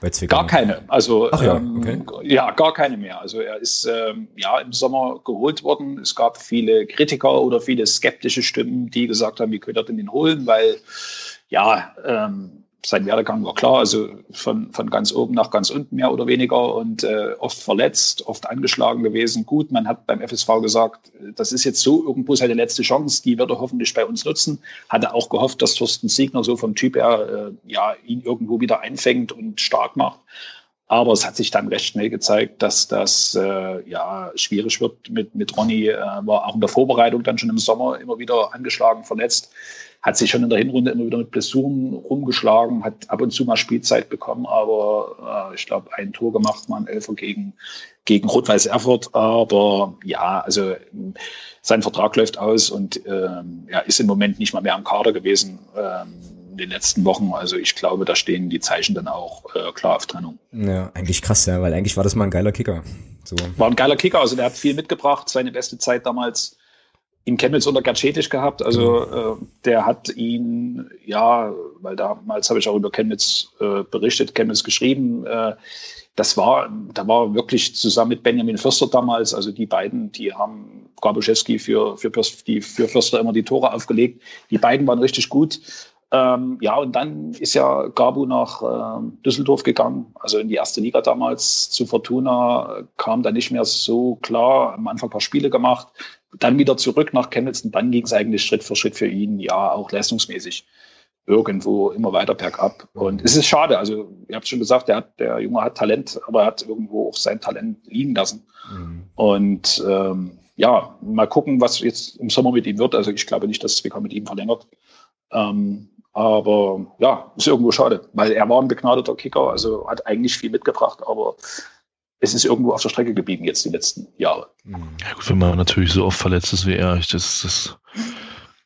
Bei Zwickau? Gar keine. Also Ach ja, ähm, okay. ja, gar keine mehr. Also er ist ähm, ja im Sommer geholt worden. Es gab viele Kritiker oder viele skeptische Stimmen, die gesagt haben, wie könnte er denn den holen, weil ja, ähm, sein Werdegang war klar, also von, von ganz oben nach ganz unten mehr oder weniger und äh, oft verletzt, oft angeschlagen gewesen. Gut, man hat beim FSV gesagt, das ist jetzt so irgendwo seine letzte Chance, die wird er hoffentlich bei uns nutzen. Hatte auch gehofft, dass Thorsten Siegner so vom Typ her äh, ja, ihn irgendwo wieder einfängt und stark macht. Aber es hat sich dann recht schnell gezeigt, dass das äh, ja schwierig wird mit, mit Ronny. Äh, war auch in der Vorbereitung dann schon im Sommer immer wieder angeschlagen, verletzt hat sich schon in der Hinrunde immer wieder mit Blessuren rumgeschlagen, hat ab und zu mal Spielzeit bekommen, aber äh, ich glaube, ein Tor gemacht, mal ein Elfer gegen, gegen Rot-Weiß Erfurt. Aber ja, also sein Vertrag läuft aus und ähm, er ist im Moment nicht mal mehr am Kader gewesen. Ähm, in den letzten Wochen. Also ich glaube, da stehen die Zeichen dann auch äh, klar auf Trennung. Ja, eigentlich krass, ja, weil eigentlich war das mal ein geiler Kicker. So. War ein geiler Kicker, also der hat viel mitgebracht. Seine beste Zeit damals in Chemnitz unter Gatschetisch gehabt. Also mhm. äh, der hat ihn, ja, weil damals habe ich auch über Chemnitz äh, berichtet, Chemnitz geschrieben. Äh, das war, da war wirklich zusammen mit Benjamin Förster damals, also die beiden, die haben Gabuszewski für, für, die, für Förster immer die Tore aufgelegt. Die beiden waren richtig gut. Ähm, ja, und dann ist ja Gabu nach ähm, Düsseldorf gegangen, also in die erste Liga damals zu Fortuna, kam dann nicht mehr so klar, am Anfang ein paar Spiele gemacht, dann wieder zurück nach Chemnitz und dann ging es eigentlich Schritt für Schritt für ihn, ja, auch leistungsmäßig irgendwo immer weiter bergab. Und es ist schade, also ihr habt schon gesagt, der, hat, der Junge hat Talent, aber er hat irgendwo auch sein Talent liegen lassen. Mhm. Und ähm, ja, mal gucken, was jetzt im Sommer mit ihm wird. Also ich glaube nicht, dass Zwickau mit ihm verlängert. Ähm, aber ja, ist irgendwo schade, weil er war ein begnadeter Kicker, also hat eigentlich viel mitgebracht, aber es ist irgendwo auf der Strecke geblieben jetzt die letzten Jahre. Ja gut, wenn man natürlich so oft verletzt ist wie er, das, das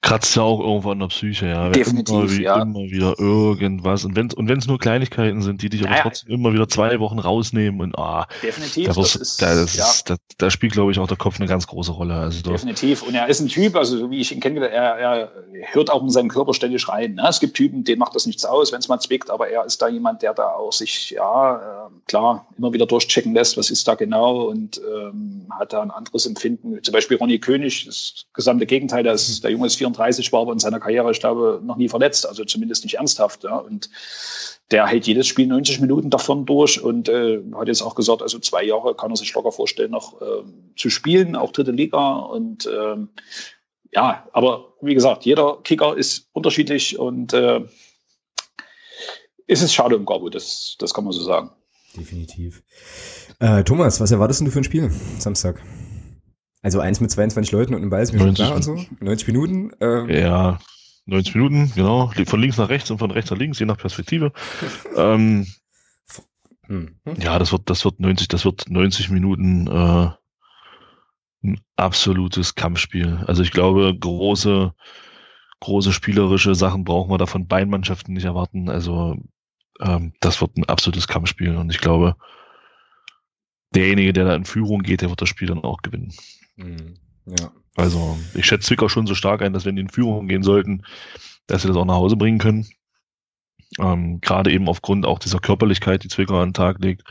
kratzt ja auch irgendwo an der Psyche, ja. Definitiv, immer, wie, ja. immer wieder irgendwas. Und wenn und wenn es nur Kleinigkeiten sind, die dich aber Naja. trotzdem immer wieder zwei Wochen rausnehmen und ah, Definitiv, da, wirst, ist, da, das, ja, da, da spielt, glaube ich, auch der Kopf eine ganz große Rolle. Also definitiv. Und er ist ein Typ, also so wie ich ihn kenne, er, er hört auch in seinen Körper ständig rein. Ne? Es gibt Typen, denen macht das nichts aus, wenn es mal zwickt, aber er ist da jemand, der da auch sich, ja, äh, klar, immer wieder durchchecken lässt, was ist da genau und ähm, hat da ein anderes Empfinden. Zum Beispiel Ronny König, das gesamte Gegenteil, der, ist, der Junge ist 34, war aber in seiner Karriere, ich glaube, noch nie verletzt, also zumindest nicht ernsthaft. Ja? Und der hält jedes Spiel 90 Minuten davon durch und äh, hat jetzt auch gesagt, also zwei Jahre kann er sich locker vorstellen, noch ähm, zu spielen, auch dritte Liga. Und ähm, ja, aber wie gesagt, jeder Kicker ist unterschiedlich und äh, ist es schade um Gabo, das, das kann man so sagen. Definitiv. Äh, Thomas, was erwartest du für ein Spiel Samstag? Also eins mit 22 Leuten und einem Ball ist mir schon 90 klar und so. 90 Minuten. Ähm, ja, 90 Minuten, genau. Von links nach rechts und von rechts nach links, je nach Perspektive. ähm, hm. ja, das wird, das wird 90, das wird 90 Minuten äh, ein absolutes Kampfspiel. Also ich glaube, große, große spielerische Sachen brauchen wir da von beiden Mannschaften nicht erwarten. Also ähm, das wird ein absolutes Kampfspiel und ich glaube, derjenige, der da in Führung geht, der wird das Spiel dann auch gewinnen. Hm. Ja. Also ich schätze Zwickau schon so stark ein, dass wenn die in Führung gehen sollten, dass sie das auch nach Hause bringen können. Ähm, Gerade eben aufgrund auch dieser Körperlichkeit, die Zwickau an den Tag legt.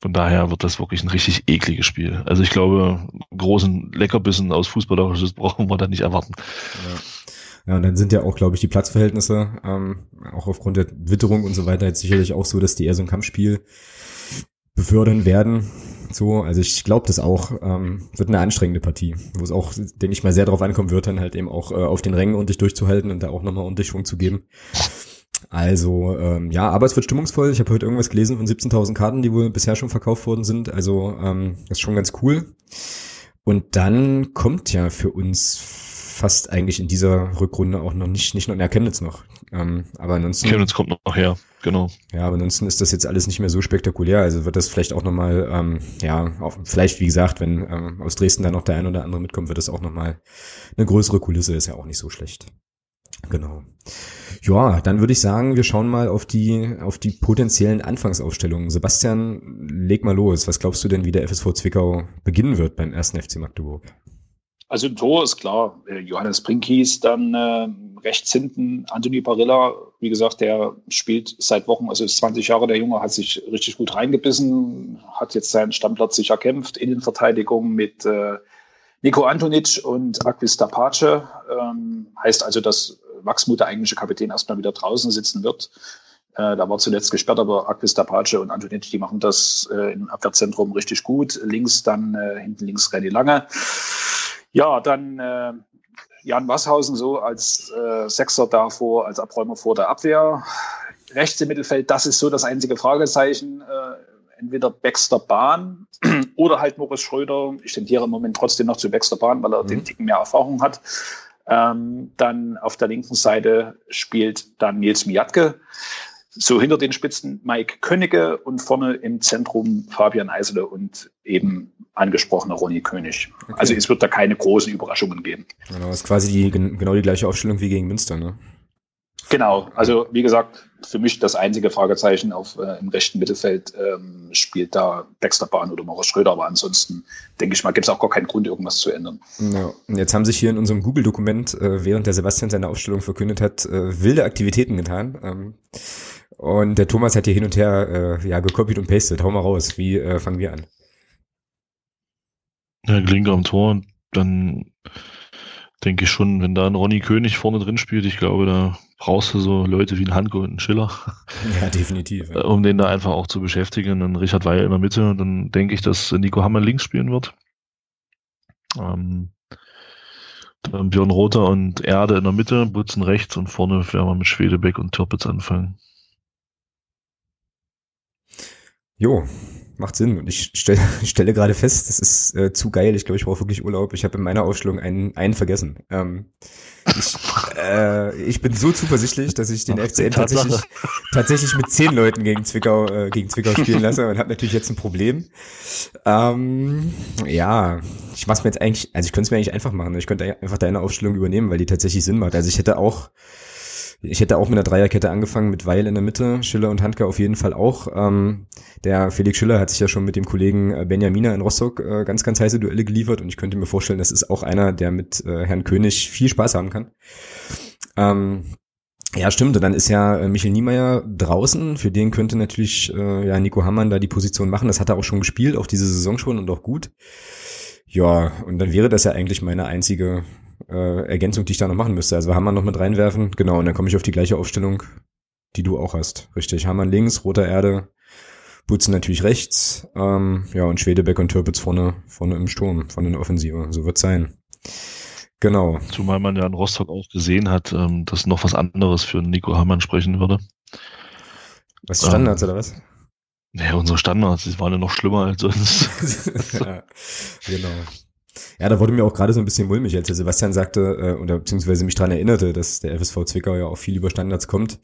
Von daher wird das wirklich ein richtig ekliges Spiel. Also ich glaube, großen Leckerbissen aus Fußballerisches brauchen wir da nicht erwarten. Ja. Ja, und dann sind ja auch, glaube ich, die Platzverhältnisse, ähm, auch aufgrund der Witterung und so weiter, jetzt sicherlich auch so, dass die eher so ein Kampfspiel befördern werden. So, also ich glaube das auch, ähm, wird eine anstrengende Partie, wo es auch, denke ich mal, sehr darauf ankommen wird, dann halt eben auch äh, auf den Rängen ordentlich durchzuhalten und da auch nochmal ordentlich Schwung zu geben. Also, ähm, ja, aber es wird stimmungsvoll. Ich habe heute irgendwas gelesen von 17.000 Karten, die wohl bisher schon verkauft worden sind. Also, ähm, das ist schon ganz cool. Und dann kommt ja für uns fast eigentlich in dieser Rückrunde auch noch nicht, nicht nur, ja, Chemnitz noch. Ähm, aber ansonsten, Chemnitz kommt noch her, genau. ja, aber ansonsten ist das jetzt alles nicht mehr so spektakulär. Also wird das vielleicht auch nochmal, ähm, ja, auch, vielleicht, wie gesagt, wenn ähm, aus Dresden dann noch der ein oder andere mitkommt, wird das auch nochmal eine größere Kulisse, ist ja auch nicht so schlecht. Genau. Ja, dann würde ich sagen, wir schauen mal auf die, auf die potenziellen Anfangsaufstellungen. Sebastian, leg mal los. Was glaubst du denn, wie der FSV Zwickau beginnen wird beim ersten FC Magdeburg? Also im Tor ist klar, äh, Johannes Brinkis, dann äh, rechts hinten Anthony Barilla, wie gesagt, der spielt seit Wochen, also ist 20 Jahre, der Junge hat sich richtig gut reingebissen, hat jetzt seinen Stammplatz sich erkämpft, Innenverteidigung mit äh, Nico Antonic und Aquis Tapace. Ähm, heißt also, dass Wachsmuth, der eigentliche Kapitän, erstmal wieder draußen sitzen wird. Äh, da war zuletzt gesperrt, aber Aquis Tapace und Antonic, die machen das äh, im Abwehrzentrum richtig gut. Links dann, äh, hinten links René Lange. Ja, dann äh, Jan Wasshausen so als äh, Sechser davor, als Abräumer vor der Abwehr. Rechts im Mittelfeld, das ist so das einzige Fragezeichen. Äh, entweder Baxter Bahn oder halt Moritz Schröder. Ich tendiere im Moment trotzdem noch zu Baxter Bahn, weil er Mhm. den Ticken mehr Erfahrung hat. Ähm, dann auf der linken Seite spielt dann Nils Miatke. So hinter den Spitzen Mike Königke und vorne im Zentrum Fabian Eisele und eben angesprochener Ronny König. Okay. Also es wird da keine großen Überraschungen geben. Genau, das ist quasi die, gen- genau die gleiche Aufstellung wie gegen Münster, ne? Genau, also wie gesagt, für mich das einzige Fragezeichen auf, äh, im rechten Mittelfeld ähm, spielt da Baxter Bahn oder Moritz Schröder, aber ansonsten denke ich mal, gibt es auch gar keinen Grund, irgendwas zu ändern. Ja, und jetzt haben sich hier in unserem Google-Dokument, äh, während der Sebastian seine Aufstellung verkündet hat, äh, wilde Aktivitäten getan. Ähm, und der Thomas hat hier hin und her äh, ja gekopiert und pastet. Hau mal raus. Wie äh, fangen wir an? Ja, Glinker am Tor und dann denke ich schon, wenn da ein Ronny König vorne drin spielt, ich glaube, da brauchst du so Leute wie ein Hanko und ein Schiller. Ja, definitiv. Ja. Um den da einfach auch zu beschäftigen. Und Richard Weil in der Mitte. Dann denke ich, dass Nico Hammer links spielen wird. Ähm, dann Björn Rother und Erde in der Mitte, Butzen rechts und vorne werden wir mit Schwedebeck und Türpitz anfangen. Jo, macht Sinn. Und ich stelle, stelle gerade fest, das ist äh, zu geil. Ich glaube, ich brauche wirklich Urlaub. Ich habe in meiner Aufstellung einen, einen vergessen. Ähm, ich, äh, ich bin so zuversichtlich, dass ich den Ach, FCN tatsächlich, tatsächlich mit zehn Leuten gegen Zwickau, äh, gegen Zwickau spielen lasse und habe natürlich jetzt ein Problem. Ähm, ja, ich mach's mir jetzt eigentlich, also ich könnte es mir eigentlich einfach machen. Ich könnte einfach deine Aufstellung übernehmen, weil die tatsächlich Sinn macht. Also ich hätte auch ich hätte auch mit einer Dreierkette angefangen, mit Weil in der Mitte, Schiller und Handke auf jeden Fall auch. Ähm, der Felix Schiller hat sich ja schon mit dem Kollegen äh, Benjamina in Rostock äh, ganz, ganz heiße Duelle geliefert und ich könnte mir vorstellen, das ist auch einer, der mit äh, Herrn König viel Spaß haben kann. Ähm, ja, stimmt. Und dann ist ja äh, Michel Niemeyer draußen. Für den könnte natürlich äh, ja Nico Hammann da die Position machen. Das hat er auch schon gespielt, auch diese Saison schon und auch gut. Ja, und dann wäre das ja eigentlich meine einzige äh, Ergänzung, die ich da noch machen müsste. Also Hammer noch mit reinwerfen. Genau, und dann komme ich auf die gleiche Aufstellung, die du auch hast. Richtig. Hammer links, roter Erde, Butzen natürlich rechts. Ähm, ja, und Schwedebeck und Türpitz vorne, vorne im Sturm, vorne in der Offensive. So wird sein. Genau. Zumal man ja in Rostock auch gesehen hat, ähm, dass noch was anderes für Nico Hammann sprechen würde. Was die Standards ähm, oder was? Ja, unsere Standards, die waren ja noch schlimmer als sonst. ja, genau. Ja, da wurde mir auch gerade so ein bisschen mulmig, als der Sebastian sagte, äh, oder beziehungsweise mich daran erinnerte, dass der FSV Zwickau ja auch viel über Standards kommt.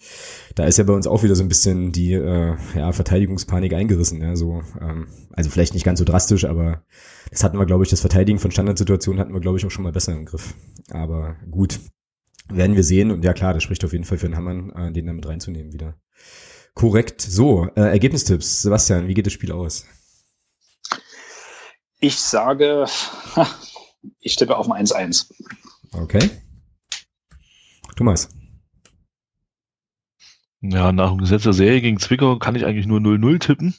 Da ist ja bei uns auch wieder so ein bisschen die äh, ja, Verteidigungspanik eingerissen. Ja, so, ähm, also vielleicht nicht ganz so drastisch, aber das hatten wir, glaube ich, das Verteidigen von Standardsituationen hatten wir, glaube ich, auch schon mal besser im Griff. Aber gut, werden wir sehen. Und ja klar, das spricht auf jeden Fall für den Hammann, äh, den da mit reinzunehmen wieder. Korrekt. So, äh, Ergebnistipps. Sebastian, wie geht das Spiel aus? Ich sage, ich tippe auf ein 1-1. Okay. Thomas. Ja, nach dem Gesetz der Serie gegen Zwickau kann ich eigentlich nur 0-0 tippen.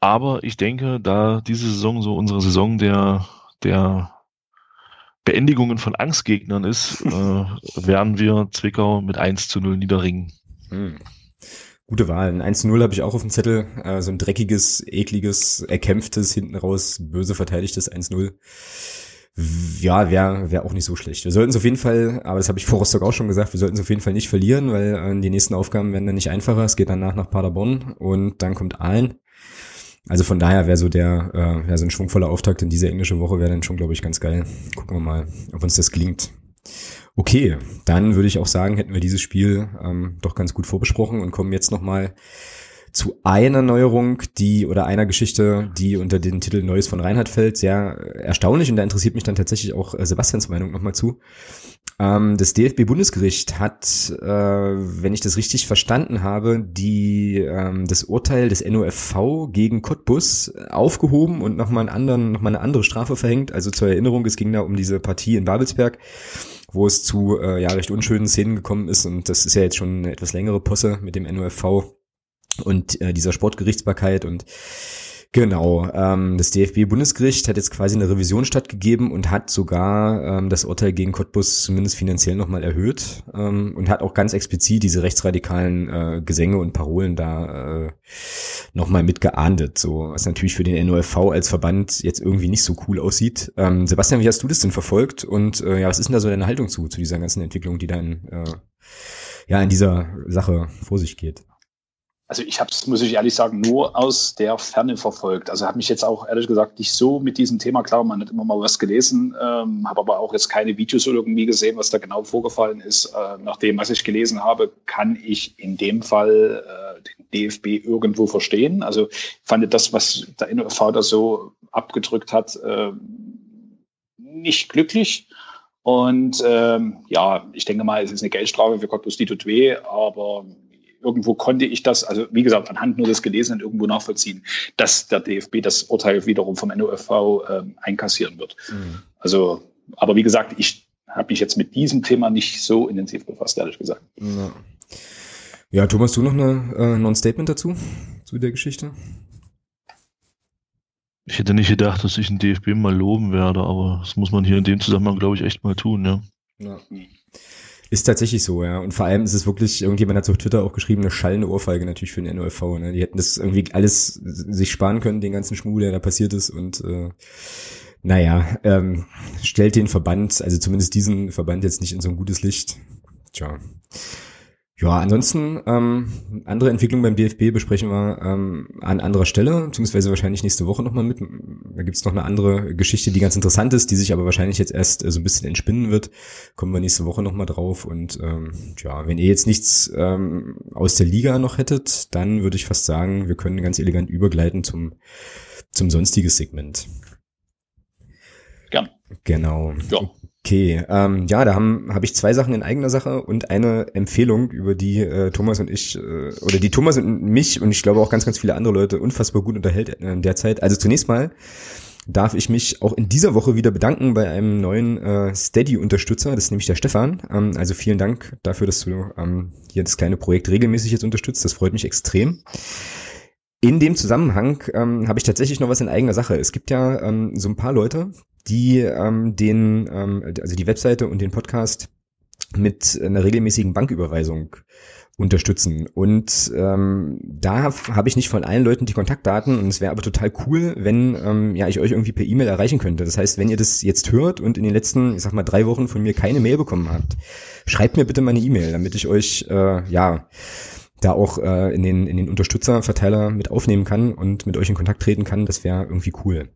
Aber ich denke, da diese Saison so unsere Saison der, der Beendigungen von Angstgegnern ist, äh, werden wir Zwickau mit 1 zu 0 niederringen. Hm. Gute Wahl. Ein 1 0 habe ich auch auf dem Zettel. Äh, so ein dreckiges, ekliges, erkämpftes, hinten raus, böse verteidigtes 1-0. Ja, wäre wär auch nicht so schlecht. Wir sollten es auf jeden Fall, aber das habe ich vor Rostock auch schon gesagt, wir sollten es auf jeden Fall nicht verlieren, weil äh, die nächsten Aufgaben werden dann nicht einfacher. Es geht danach nach Paderborn und dann kommt Aalen. Also von daher wäre so der, äh, ja, so ein schwungvoller Auftakt in diese englische Woche wäre dann schon, glaube ich, ganz geil. Gucken wir mal, ob uns das gelingt. Okay, dann würde ich auch sagen, hätten wir dieses Spiel ähm, doch ganz gut vorbesprochen und kommen jetzt nochmal zu einer Neuerung, die oder einer Geschichte, die unter den Titel Neues von Reinhard fällt. Sehr erstaunlich und da interessiert mich dann tatsächlich auch äh, Sebastians Meinung nochmal zu. Ähm, das DFB-Bundesgericht hat, äh, wenn ich das richtig verstanden habe, die ähm, das Urteil des NOFV gegen Cottbus aufgehoben und nochmal einen anderen, nochmal eine andere Strafe verhängt. Also zur Erinnerung, es ging da um diese Partie in Babelsberg wo es zu äh, ja recht unschönen Szenen gekommen ist. Und das ist ja jetzt schon eine etwas längere Posse mit dem NOFV und äh, dieser Sportgerichtsbarkeit. Und Genau, ähm, das DFB-Bundesgericht hat jetzt quasi eine Revision stattgegeben und hat sogar ähm, das Urteil gegen Cottbus zumindest finanziell nochmal erhöht ähm, und hat auch ganz explizit diese rechtsradikalen äh, Gesänge und Parolen da äh, nochmal mitgeahndet, so was natürlich für den NOFV als Verband jetzt irgendwie nicht so cool aussieht. Ähm, Sebastian, wie hast du das denn verfolgt und äh, ja, was ist denn da so deine Haltung zu, zu dieser ganzen Entwicklung, die dann äh, ja in dieser Sache vor sich geht? Also ich habe es, muss ich ehrlich sagen, nur aus der Ferne verfolgt. Also habe mich jetzt auch ehrlich gesagt nicht so mit diesem Thema, klar, man hat immer mal was gelesen, ähm, habe aber auch jetzt keine Videos irgendwie gesehen, was da genau vorgefallen ist. Äh, nach dem, was ich gelesen habe, kann ich in dem Fall äh, den DFB irgendwo verstehen. Also fand das, was der NOV da so abgedrückt hat, äh, nicht glücklich. Und ähm, ja, ich denke mal, es ist eine Geldstrafe für Cottbus, tut weh, aber irgendwo konnte ich das, also wie gesagt, anhand nur des Gelesenen irgendwo nachvollziehen, dass der DFB das Urteil wiederum vom NOFV äh, einkassieren wird. Mhm. Also, aber wie gesagt, ich habe mich jetzt mit diesem Thema nicht so intensiv befasst, ehrlich gesagt. Ja, ja Thomas, du noch eine, äh, noch ein Statement dazu, zu der Geschichte? Ich hätte nicht gedacht, dass ich den DFB mal loben werde, aber das muss man hier in dem Zusammenhang, glaube ich, echt mal tun, ja. ja. Ist tatsächlich so, ja. Und vor allem ist es wirklich, irgendjemand hat auf Twitter auch geschrieben, eine schallende Ohrfeige natürlich für den NOLV. Ne? Die hätten das irgendwie alles sich sparen können, den ganzen Schmuh, der da passiert ist. Und äh, naja, ähm, stellt den Verband, also zumindest diesen Verband jetzt nicht in so ein gutes Licht. Tja. Ja, ansonsten ähm, andere Entwicklungen beim DFB besprechen wir ähm, an anderer Stelle, beziehungsweise wahrscheinlich nächste Woche nochmal mit. Da gibt's noch eine andere Geschichte, die ganz interessant ist, die sich aber wahrscheinlich jetzt erst äh, so ein bisschen entspinnen wird. Kommen wir nächste Woche nochmal drauf. Und ähm, ja, wenn ihr jetzt nichts ähm, aus der Liga noch hättet, dann würde ich fast sagen, wir können ganz elegant übergleiten zum, zum sonstiges Segment. Gern. Genau. Ja. Okay, ähm, ja, da haben habe ich zwei Sachen in eigener Sache und eine Empfehlung, über die äh, Thomas und ich äh, oder die Thomas und mich und ich glaube auch ganz ganz viele andere Leute unfassbar gut unterhält in der Zeit. Also zunächst mal darf ich mich auch in dieser Woche wieder bedanken bei einem neuen äh, Steady-Unterstützer, das ist nämlich der Stefan. Ähm, also vielen Dank dafür, dass du ähm, hier das kleine Projekt regelmäßig jetzt unterstützt. Das freut mich extrem. In dem Zusammenhang ähm, habe ich tatsächlich noch was in eigener Sache. Es gibt ja ähm, so ein paar Leute, die ähm, den, ähm, also die Webseite und den Podcast mit einer regelmäßigen Banküberweisung unterstützen. Und ähm, da habe ich nicht von allen Leuten die Kontaktdaten und es wäre aber total cool, wenn ähm, ja ich euch irgendwie per E-Mail erreichen könnte. Das heißt, wenn ihr das jetzt hört und in den letzten, ich sag mal, drei Wochen von mir keine Mail bekommen habt, schreibt mir bitte mal eine E-Mail, damit ich euch äh, ja da auch äh, in den in den Unterstützerverteiler mit aufnehmen kann und mit euch in Kontakt treten kann. Das wäre irgendwie cool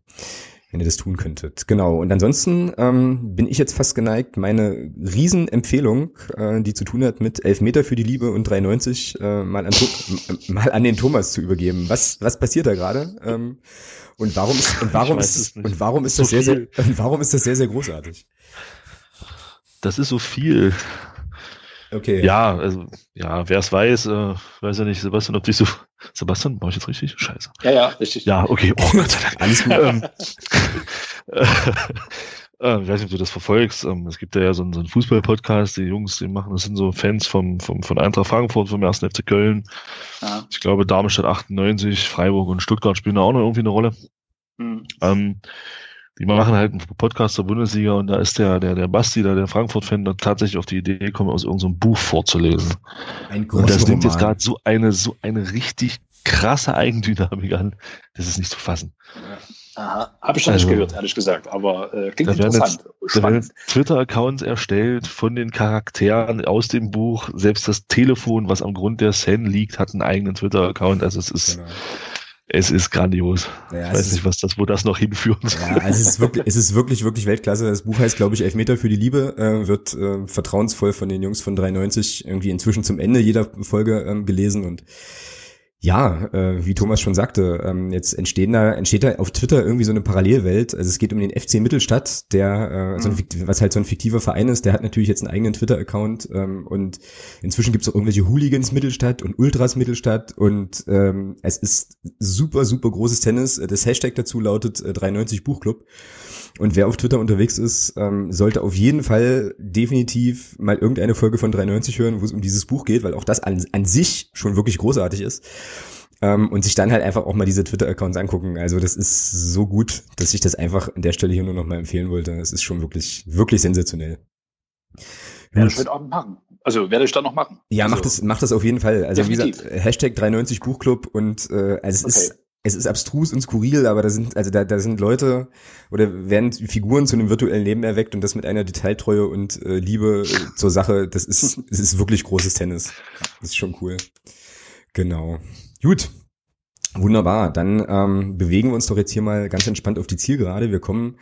wenn ihr das tun könntet. Genau. Und ansonsten ähm, bin ich jetzt fast geneigt, meine Riesenempfehlung, äh, die zu tun hat mit Elfmeter für die Liebe und 3,90 äh, mal, an, mal an den Thomas zu übergeben. Was, was passiert da gerade? Ähm, und warum ist, und warum ist, und warum ist das so sehr, sehr, und warum ist das sehr, sehr großartig? Das ist so viel. Okay. Ja, also, ja, wer es weiß, äh, weiß ja nicht, Sebastian, ob dich so. Sebastian, war ich jetzt richtig? Scheiße. Ja, ja, richtig. Ja, okay. Oh Gott sei Dank. Alles gut. ähm, äh, ich weiß nicht, ob du das verfolgst. Ähm, es gibt ja so einen, so einen Fußball-Podcast, die Jungs, die machen, das sind so Fans vom, vom, von Eintracht Frankfurt, vom 1. FC Köln. Ja. Ich glaube, Darmstadt 98, Freiburg und Stuttgart spielen da auch noch irgendwie eine Rolle. Mhm. Ähm, die machen halt einen Podcast zur Bundesliga und da ist der, der, der Basti, da, der Frankfurt-Fan, da tatsächlich auf die Idee gekommen, aus irgendeinem Buch vorzulesen. Ein und das nimmt jetzt gerade so eine, so eine richtig krasse Eigendynamik an. Das ist nicht zu fassen. Aha, habe ich schon also, nicht gehört, ehrlich gesagt, aber äh, klingt da interessant. Jetzt, da werden Twitter-Accounts erstellt von den Charakteren aus dem Buch. Selbst das Telefon, was am Grund der Szene liegt, hat einen eigenen Twitter-Account. Also es ist, genau. Es ist grandios. Ja, ich weiß nicht, was das, wo das noch hinführen soll. Ja, also es ist wirklich, es ist wirklich, wirklich Weltklasse. Das Buch heißt, glaube ich, Elfmeter für die Liebe, äh, wird äh, vertrauensvoll von den Jungs von 93 irgendwie inzwischen zum Ende jeder Folge ähm, gelesen und ja, äh, wie Thomas schon sagte, ähm, jetzt entstehen da, entsteht da auf Twitter irgendwie so eine Parallelwelt. Also es geht um den FC Mittelstadt, der, äh, so ein, mhm. was halt so ein fiktiver Verein ist, der hat natürlich jetzt einen eigenen Twitter-Account ähm, und inzwischen gibt es auch irgendwelche Hooligans Mittelstadt und Ultras Mittelstadt und ähm, es ist super, super großes Tennis. Das Hashtag dazu lautet äh, 93 Buchclub. Und wer auf Twitter unterwegs ist, ähm, sollte auf jeden Fall definitiv mal irgendeine Folge von 93 hören, wo es um dieses Buch geht, weil auch das an, an sich schon wirklich großartig ist. Ähm, und sich dann halt einfach auch mal diese Twitter-Accounts angucken. Also das ist so gut, dass ich das einfach an der Stelle hier nur noch mal empfehlen wollte. Es ist schon wirklich, wirklich sensationell. Werde ich heute Abend machen. Also werde ich dann noch machen. Ja, also, mach das, mach das auf jeden Fall. Also definitiv. wie gesagt, Hashtag 93 Buchclub und äh, also es okay. ist es ist abstrus und skurril, aber da sind, also da, da sind Leute oder werden Figuren zu einem virtuellen Leben erweckt und das mit einer Detailtreue und äh, Liebe äh, zur Sache, das ist, das ist wirklich großes Tennis. Das ist schon cool. Genau. Gut. Wunderbar. Dann ähm, bewegen wir uns doch jetzt hier mal ganz entspannt auf die Zielgerade. Wir kommen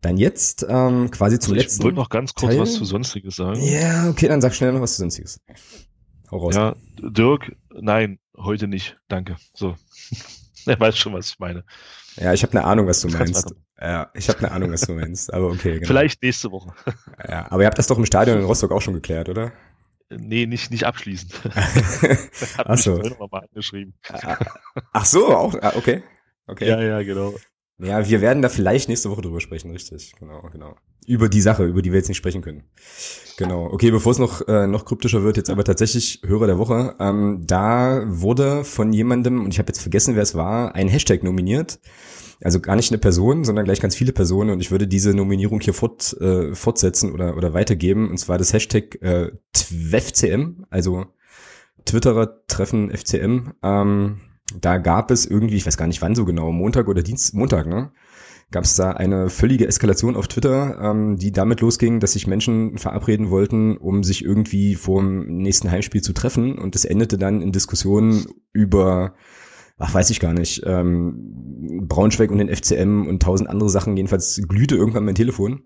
dann jetzt ähm, quasi zum also letzten. Ich wollte noch ganz kurz Teil. was zu Sonstiges sagen. Ja, okay, dann sag schnell noch was zu Sonstiges. Hau raus. Ja, Dirk, nein, heute nicht. Danke. So. Er weiß schon, was ich meine. Ja, ich habe eine Ahnung, was du meinst. Ja, ich habe eine Ahnung, was du meinst. Aber okay. Genau. Vielleicht nächste Woche. Ja, aber ihr habt das doch im Stadion in Rostock auch schon geklärt, oder? Nee, nicht, nicht abschließend. Ach so. Mal angeschrieben. Ach so, auch, ah, okay. okay. Ja, ja, genau. Ja, wir werden da vielleicht nächste Woche drüber sprechen, richtig. Genau, genau. Über die Sache, über die wir jetzt nicht sprechen können. Genau. Okay, bevor es noch, äh, noch kryptischer wird, jetzt aber tatsächlich Hörer der Woche. Ähm, da wurde von jemandem, und ich habe jetzt vergessen, wer es war, ein Hashtag nominiert. Also gar nicht eine Person, sondern gleich ganz viele Personen. Und ich würde diese Nominierung hier fort, äh, fortsetzen oder, oder weitergeben. Und zwar das Hashtag äh, TWFCM, also Twitterer Treffen FCM. Ähm, da gab es irgendwie, ich weiß gar nicht wann so genau, Montag oder Dienst, Montag, ne? Gab es da eine völlige Eskalation auf Twitter, ähm, die damit losging, dass sich Menschen verabreden wollten, um sich irgendwie vor dem nächsten Heimspiel zu treffen. Und das endete dann in Diskussionen über ach weiß ich gar nicht, ähm, Braunschweig und den FCM und tausend andere Sachen. Jedenfalls glühte irgendwann mein Telefon.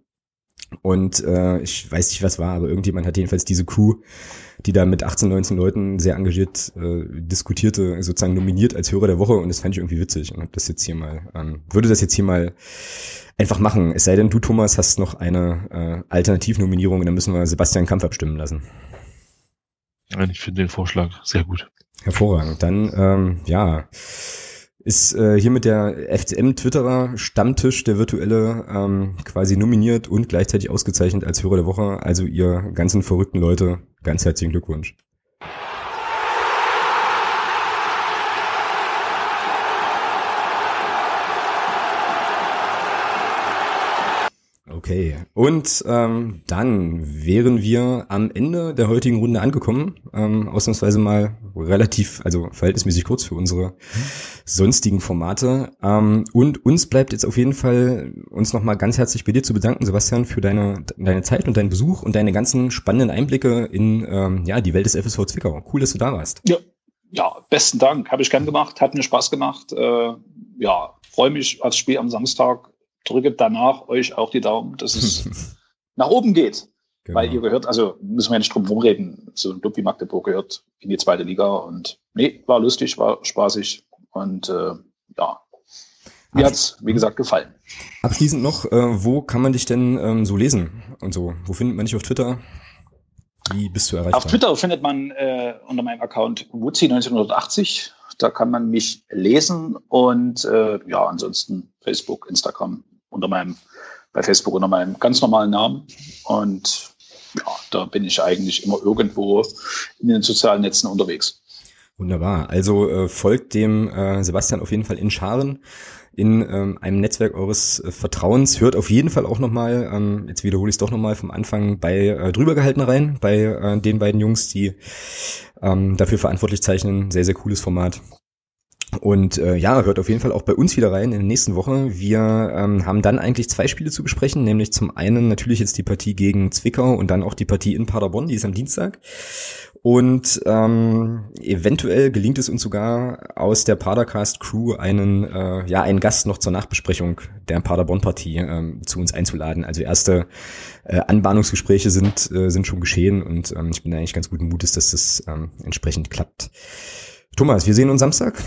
Und äh, ich weiß nicht, was war, aber irgendjemand hat jedenfalls diese Crew, die da mit 18, 19 Leuten sehr engagiert äh, diskutierte, sozusagen nominiert als Hörer der Woche und das fand ich irgendwie witzig und hab das jetzt hier mal, ähm, würde das jetzt hier mal einfach machen. Es sei denn, du, Thomas, hast noch eine äh, Alternativnominierung und dann müssen wir Sebastian Kampf abstimmen lassen. Nein, ich finde den Vorschlag sehr gut. Hervorragend. Dann, ähm, ja, ist äh, hier mit der FCM-Twitterer Stammtisch der virtuelle ähm, quasi nominiert und gleichzeitig ausgezeichnet als Hörer der Woche. Also ihr ganzen verrückten Leute, ganz herzlichen Glückwunsch. Okay, und ähm, dann wären wir am Ende der heutigen Runde angekommen. Ähm, ausnahmsweise mal relativ, also verhältnismäßig kurz für unsere sonstigen Formate. Ähm, und uns bleibt jetzt auf jeden Fall, uns nochmal ganz herzlich bei dir zu bedanken, Sebastian, für deine, deine Zeit und deinen Besuch und deine ganzen spannenden Einblicke in ähm, ja, die Welt des FSV Zwickau. Cool, dass du da warst. Ja, ja besten Dank. Habe ich gern gemacht, hat mir Spaß gemacht. Äh, ja, freue mich aufs Spiel am Samstag drücke danach euch auch die Daumen, dass es nach oben geht. Genau. Weil ihr gehört, also müssen wir ja nicht drum rumreden, so ein Club wie Magdeburg gehört in die zweite Liga und nee, war lustig, war spaßig und äh, ja, mir hat's, wie gesagt, gefallen. Abschließend noch, äh, wo kann man dich denn ähm, so lesen und so? Wo findet man dich auf Twitter? Wie bist du erreichbar? Auf Twitter findet man äh, unter meinem Account Wutzi1980. Da kann man mich lesen und äh, ja, ansonsten Facebook, Instagram, unter meinem, bei Facebook unter meinem ganz normalen Namen. Und ja, da bin ich eigentlich immer irgendwo in den sozialen Netzen unterwegs. Wunderbar. Also äh, folgt dem äh, Sebastian auf jeden Fall in Scharen in ähm, einem Netzwerk eures äh, Vertrauens. Hört auf jeden Fall auch nochmal, ähm, jetzt wiederhole ich es doch nochmal vom Anfang, bei äh, drüber gehalten rein, bei äh, den beiden Jungs, die ähm, dafür verantwortlich zeichnen. Sehr, sehr cooles Format. Und äh, ja, hört auf jeden Fall auch bei uns wieder rein in der nächsten Woche. Wir ähm, haben dann eigentlich zwei Spiele zu besprechen, nämlich zum einen natürlich jetzt die Partie gegen Zwickau und dann auch die Partie in Paderborn, die ist am Dienstag. Und ähm, eventuell gelingt es uns sogar aus der Padercast Crew einen äh, ja einen Gast noch zur Nachbesprechung der Paderborn Partie ähm, zu uns einzuladen. Also erste äh, Anbahnungsgespräche sind äh, sind schon geschehen und ähm, ich bin eigentlich ganz guten Mutes, dass das ähm, entsprechend klappt. Thomas, wir sehen uns Samstag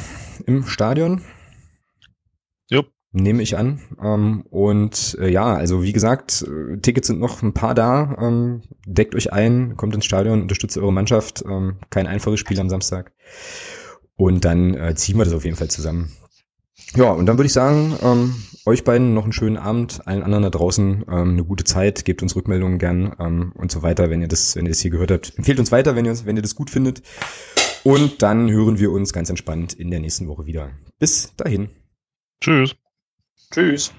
im Stadion. Jupp. Nehme ich an. Ähm, und äh, ja, also wie gesagt, äh, Tickets sind noch ein paar da. Ähm, deckt euch ein, kommt ins Stadion, unterstützt eure Mannschaft. Ähm, kein einfaches Spiel am Samstag. Und dann äh, ziehen wir das auf jeden Fall zusammen. Ja, und dann würde ich sagen, ähm, euch beiden noch einen schönen Abend, allen anderen da draußen ähm, eine gute Zeit, gebt uns Rückmeldungen gern ähm, und so weiter, wenn ihr das, wenn ihr das hier gehört habt. Empfehlt uns weiter, wenn ihr, wenn ihr das gut findet. Und dann hören wir uns ganz entspannt in der nächsten Woche wieder. Bis dahin. Tschüss. Tschüss.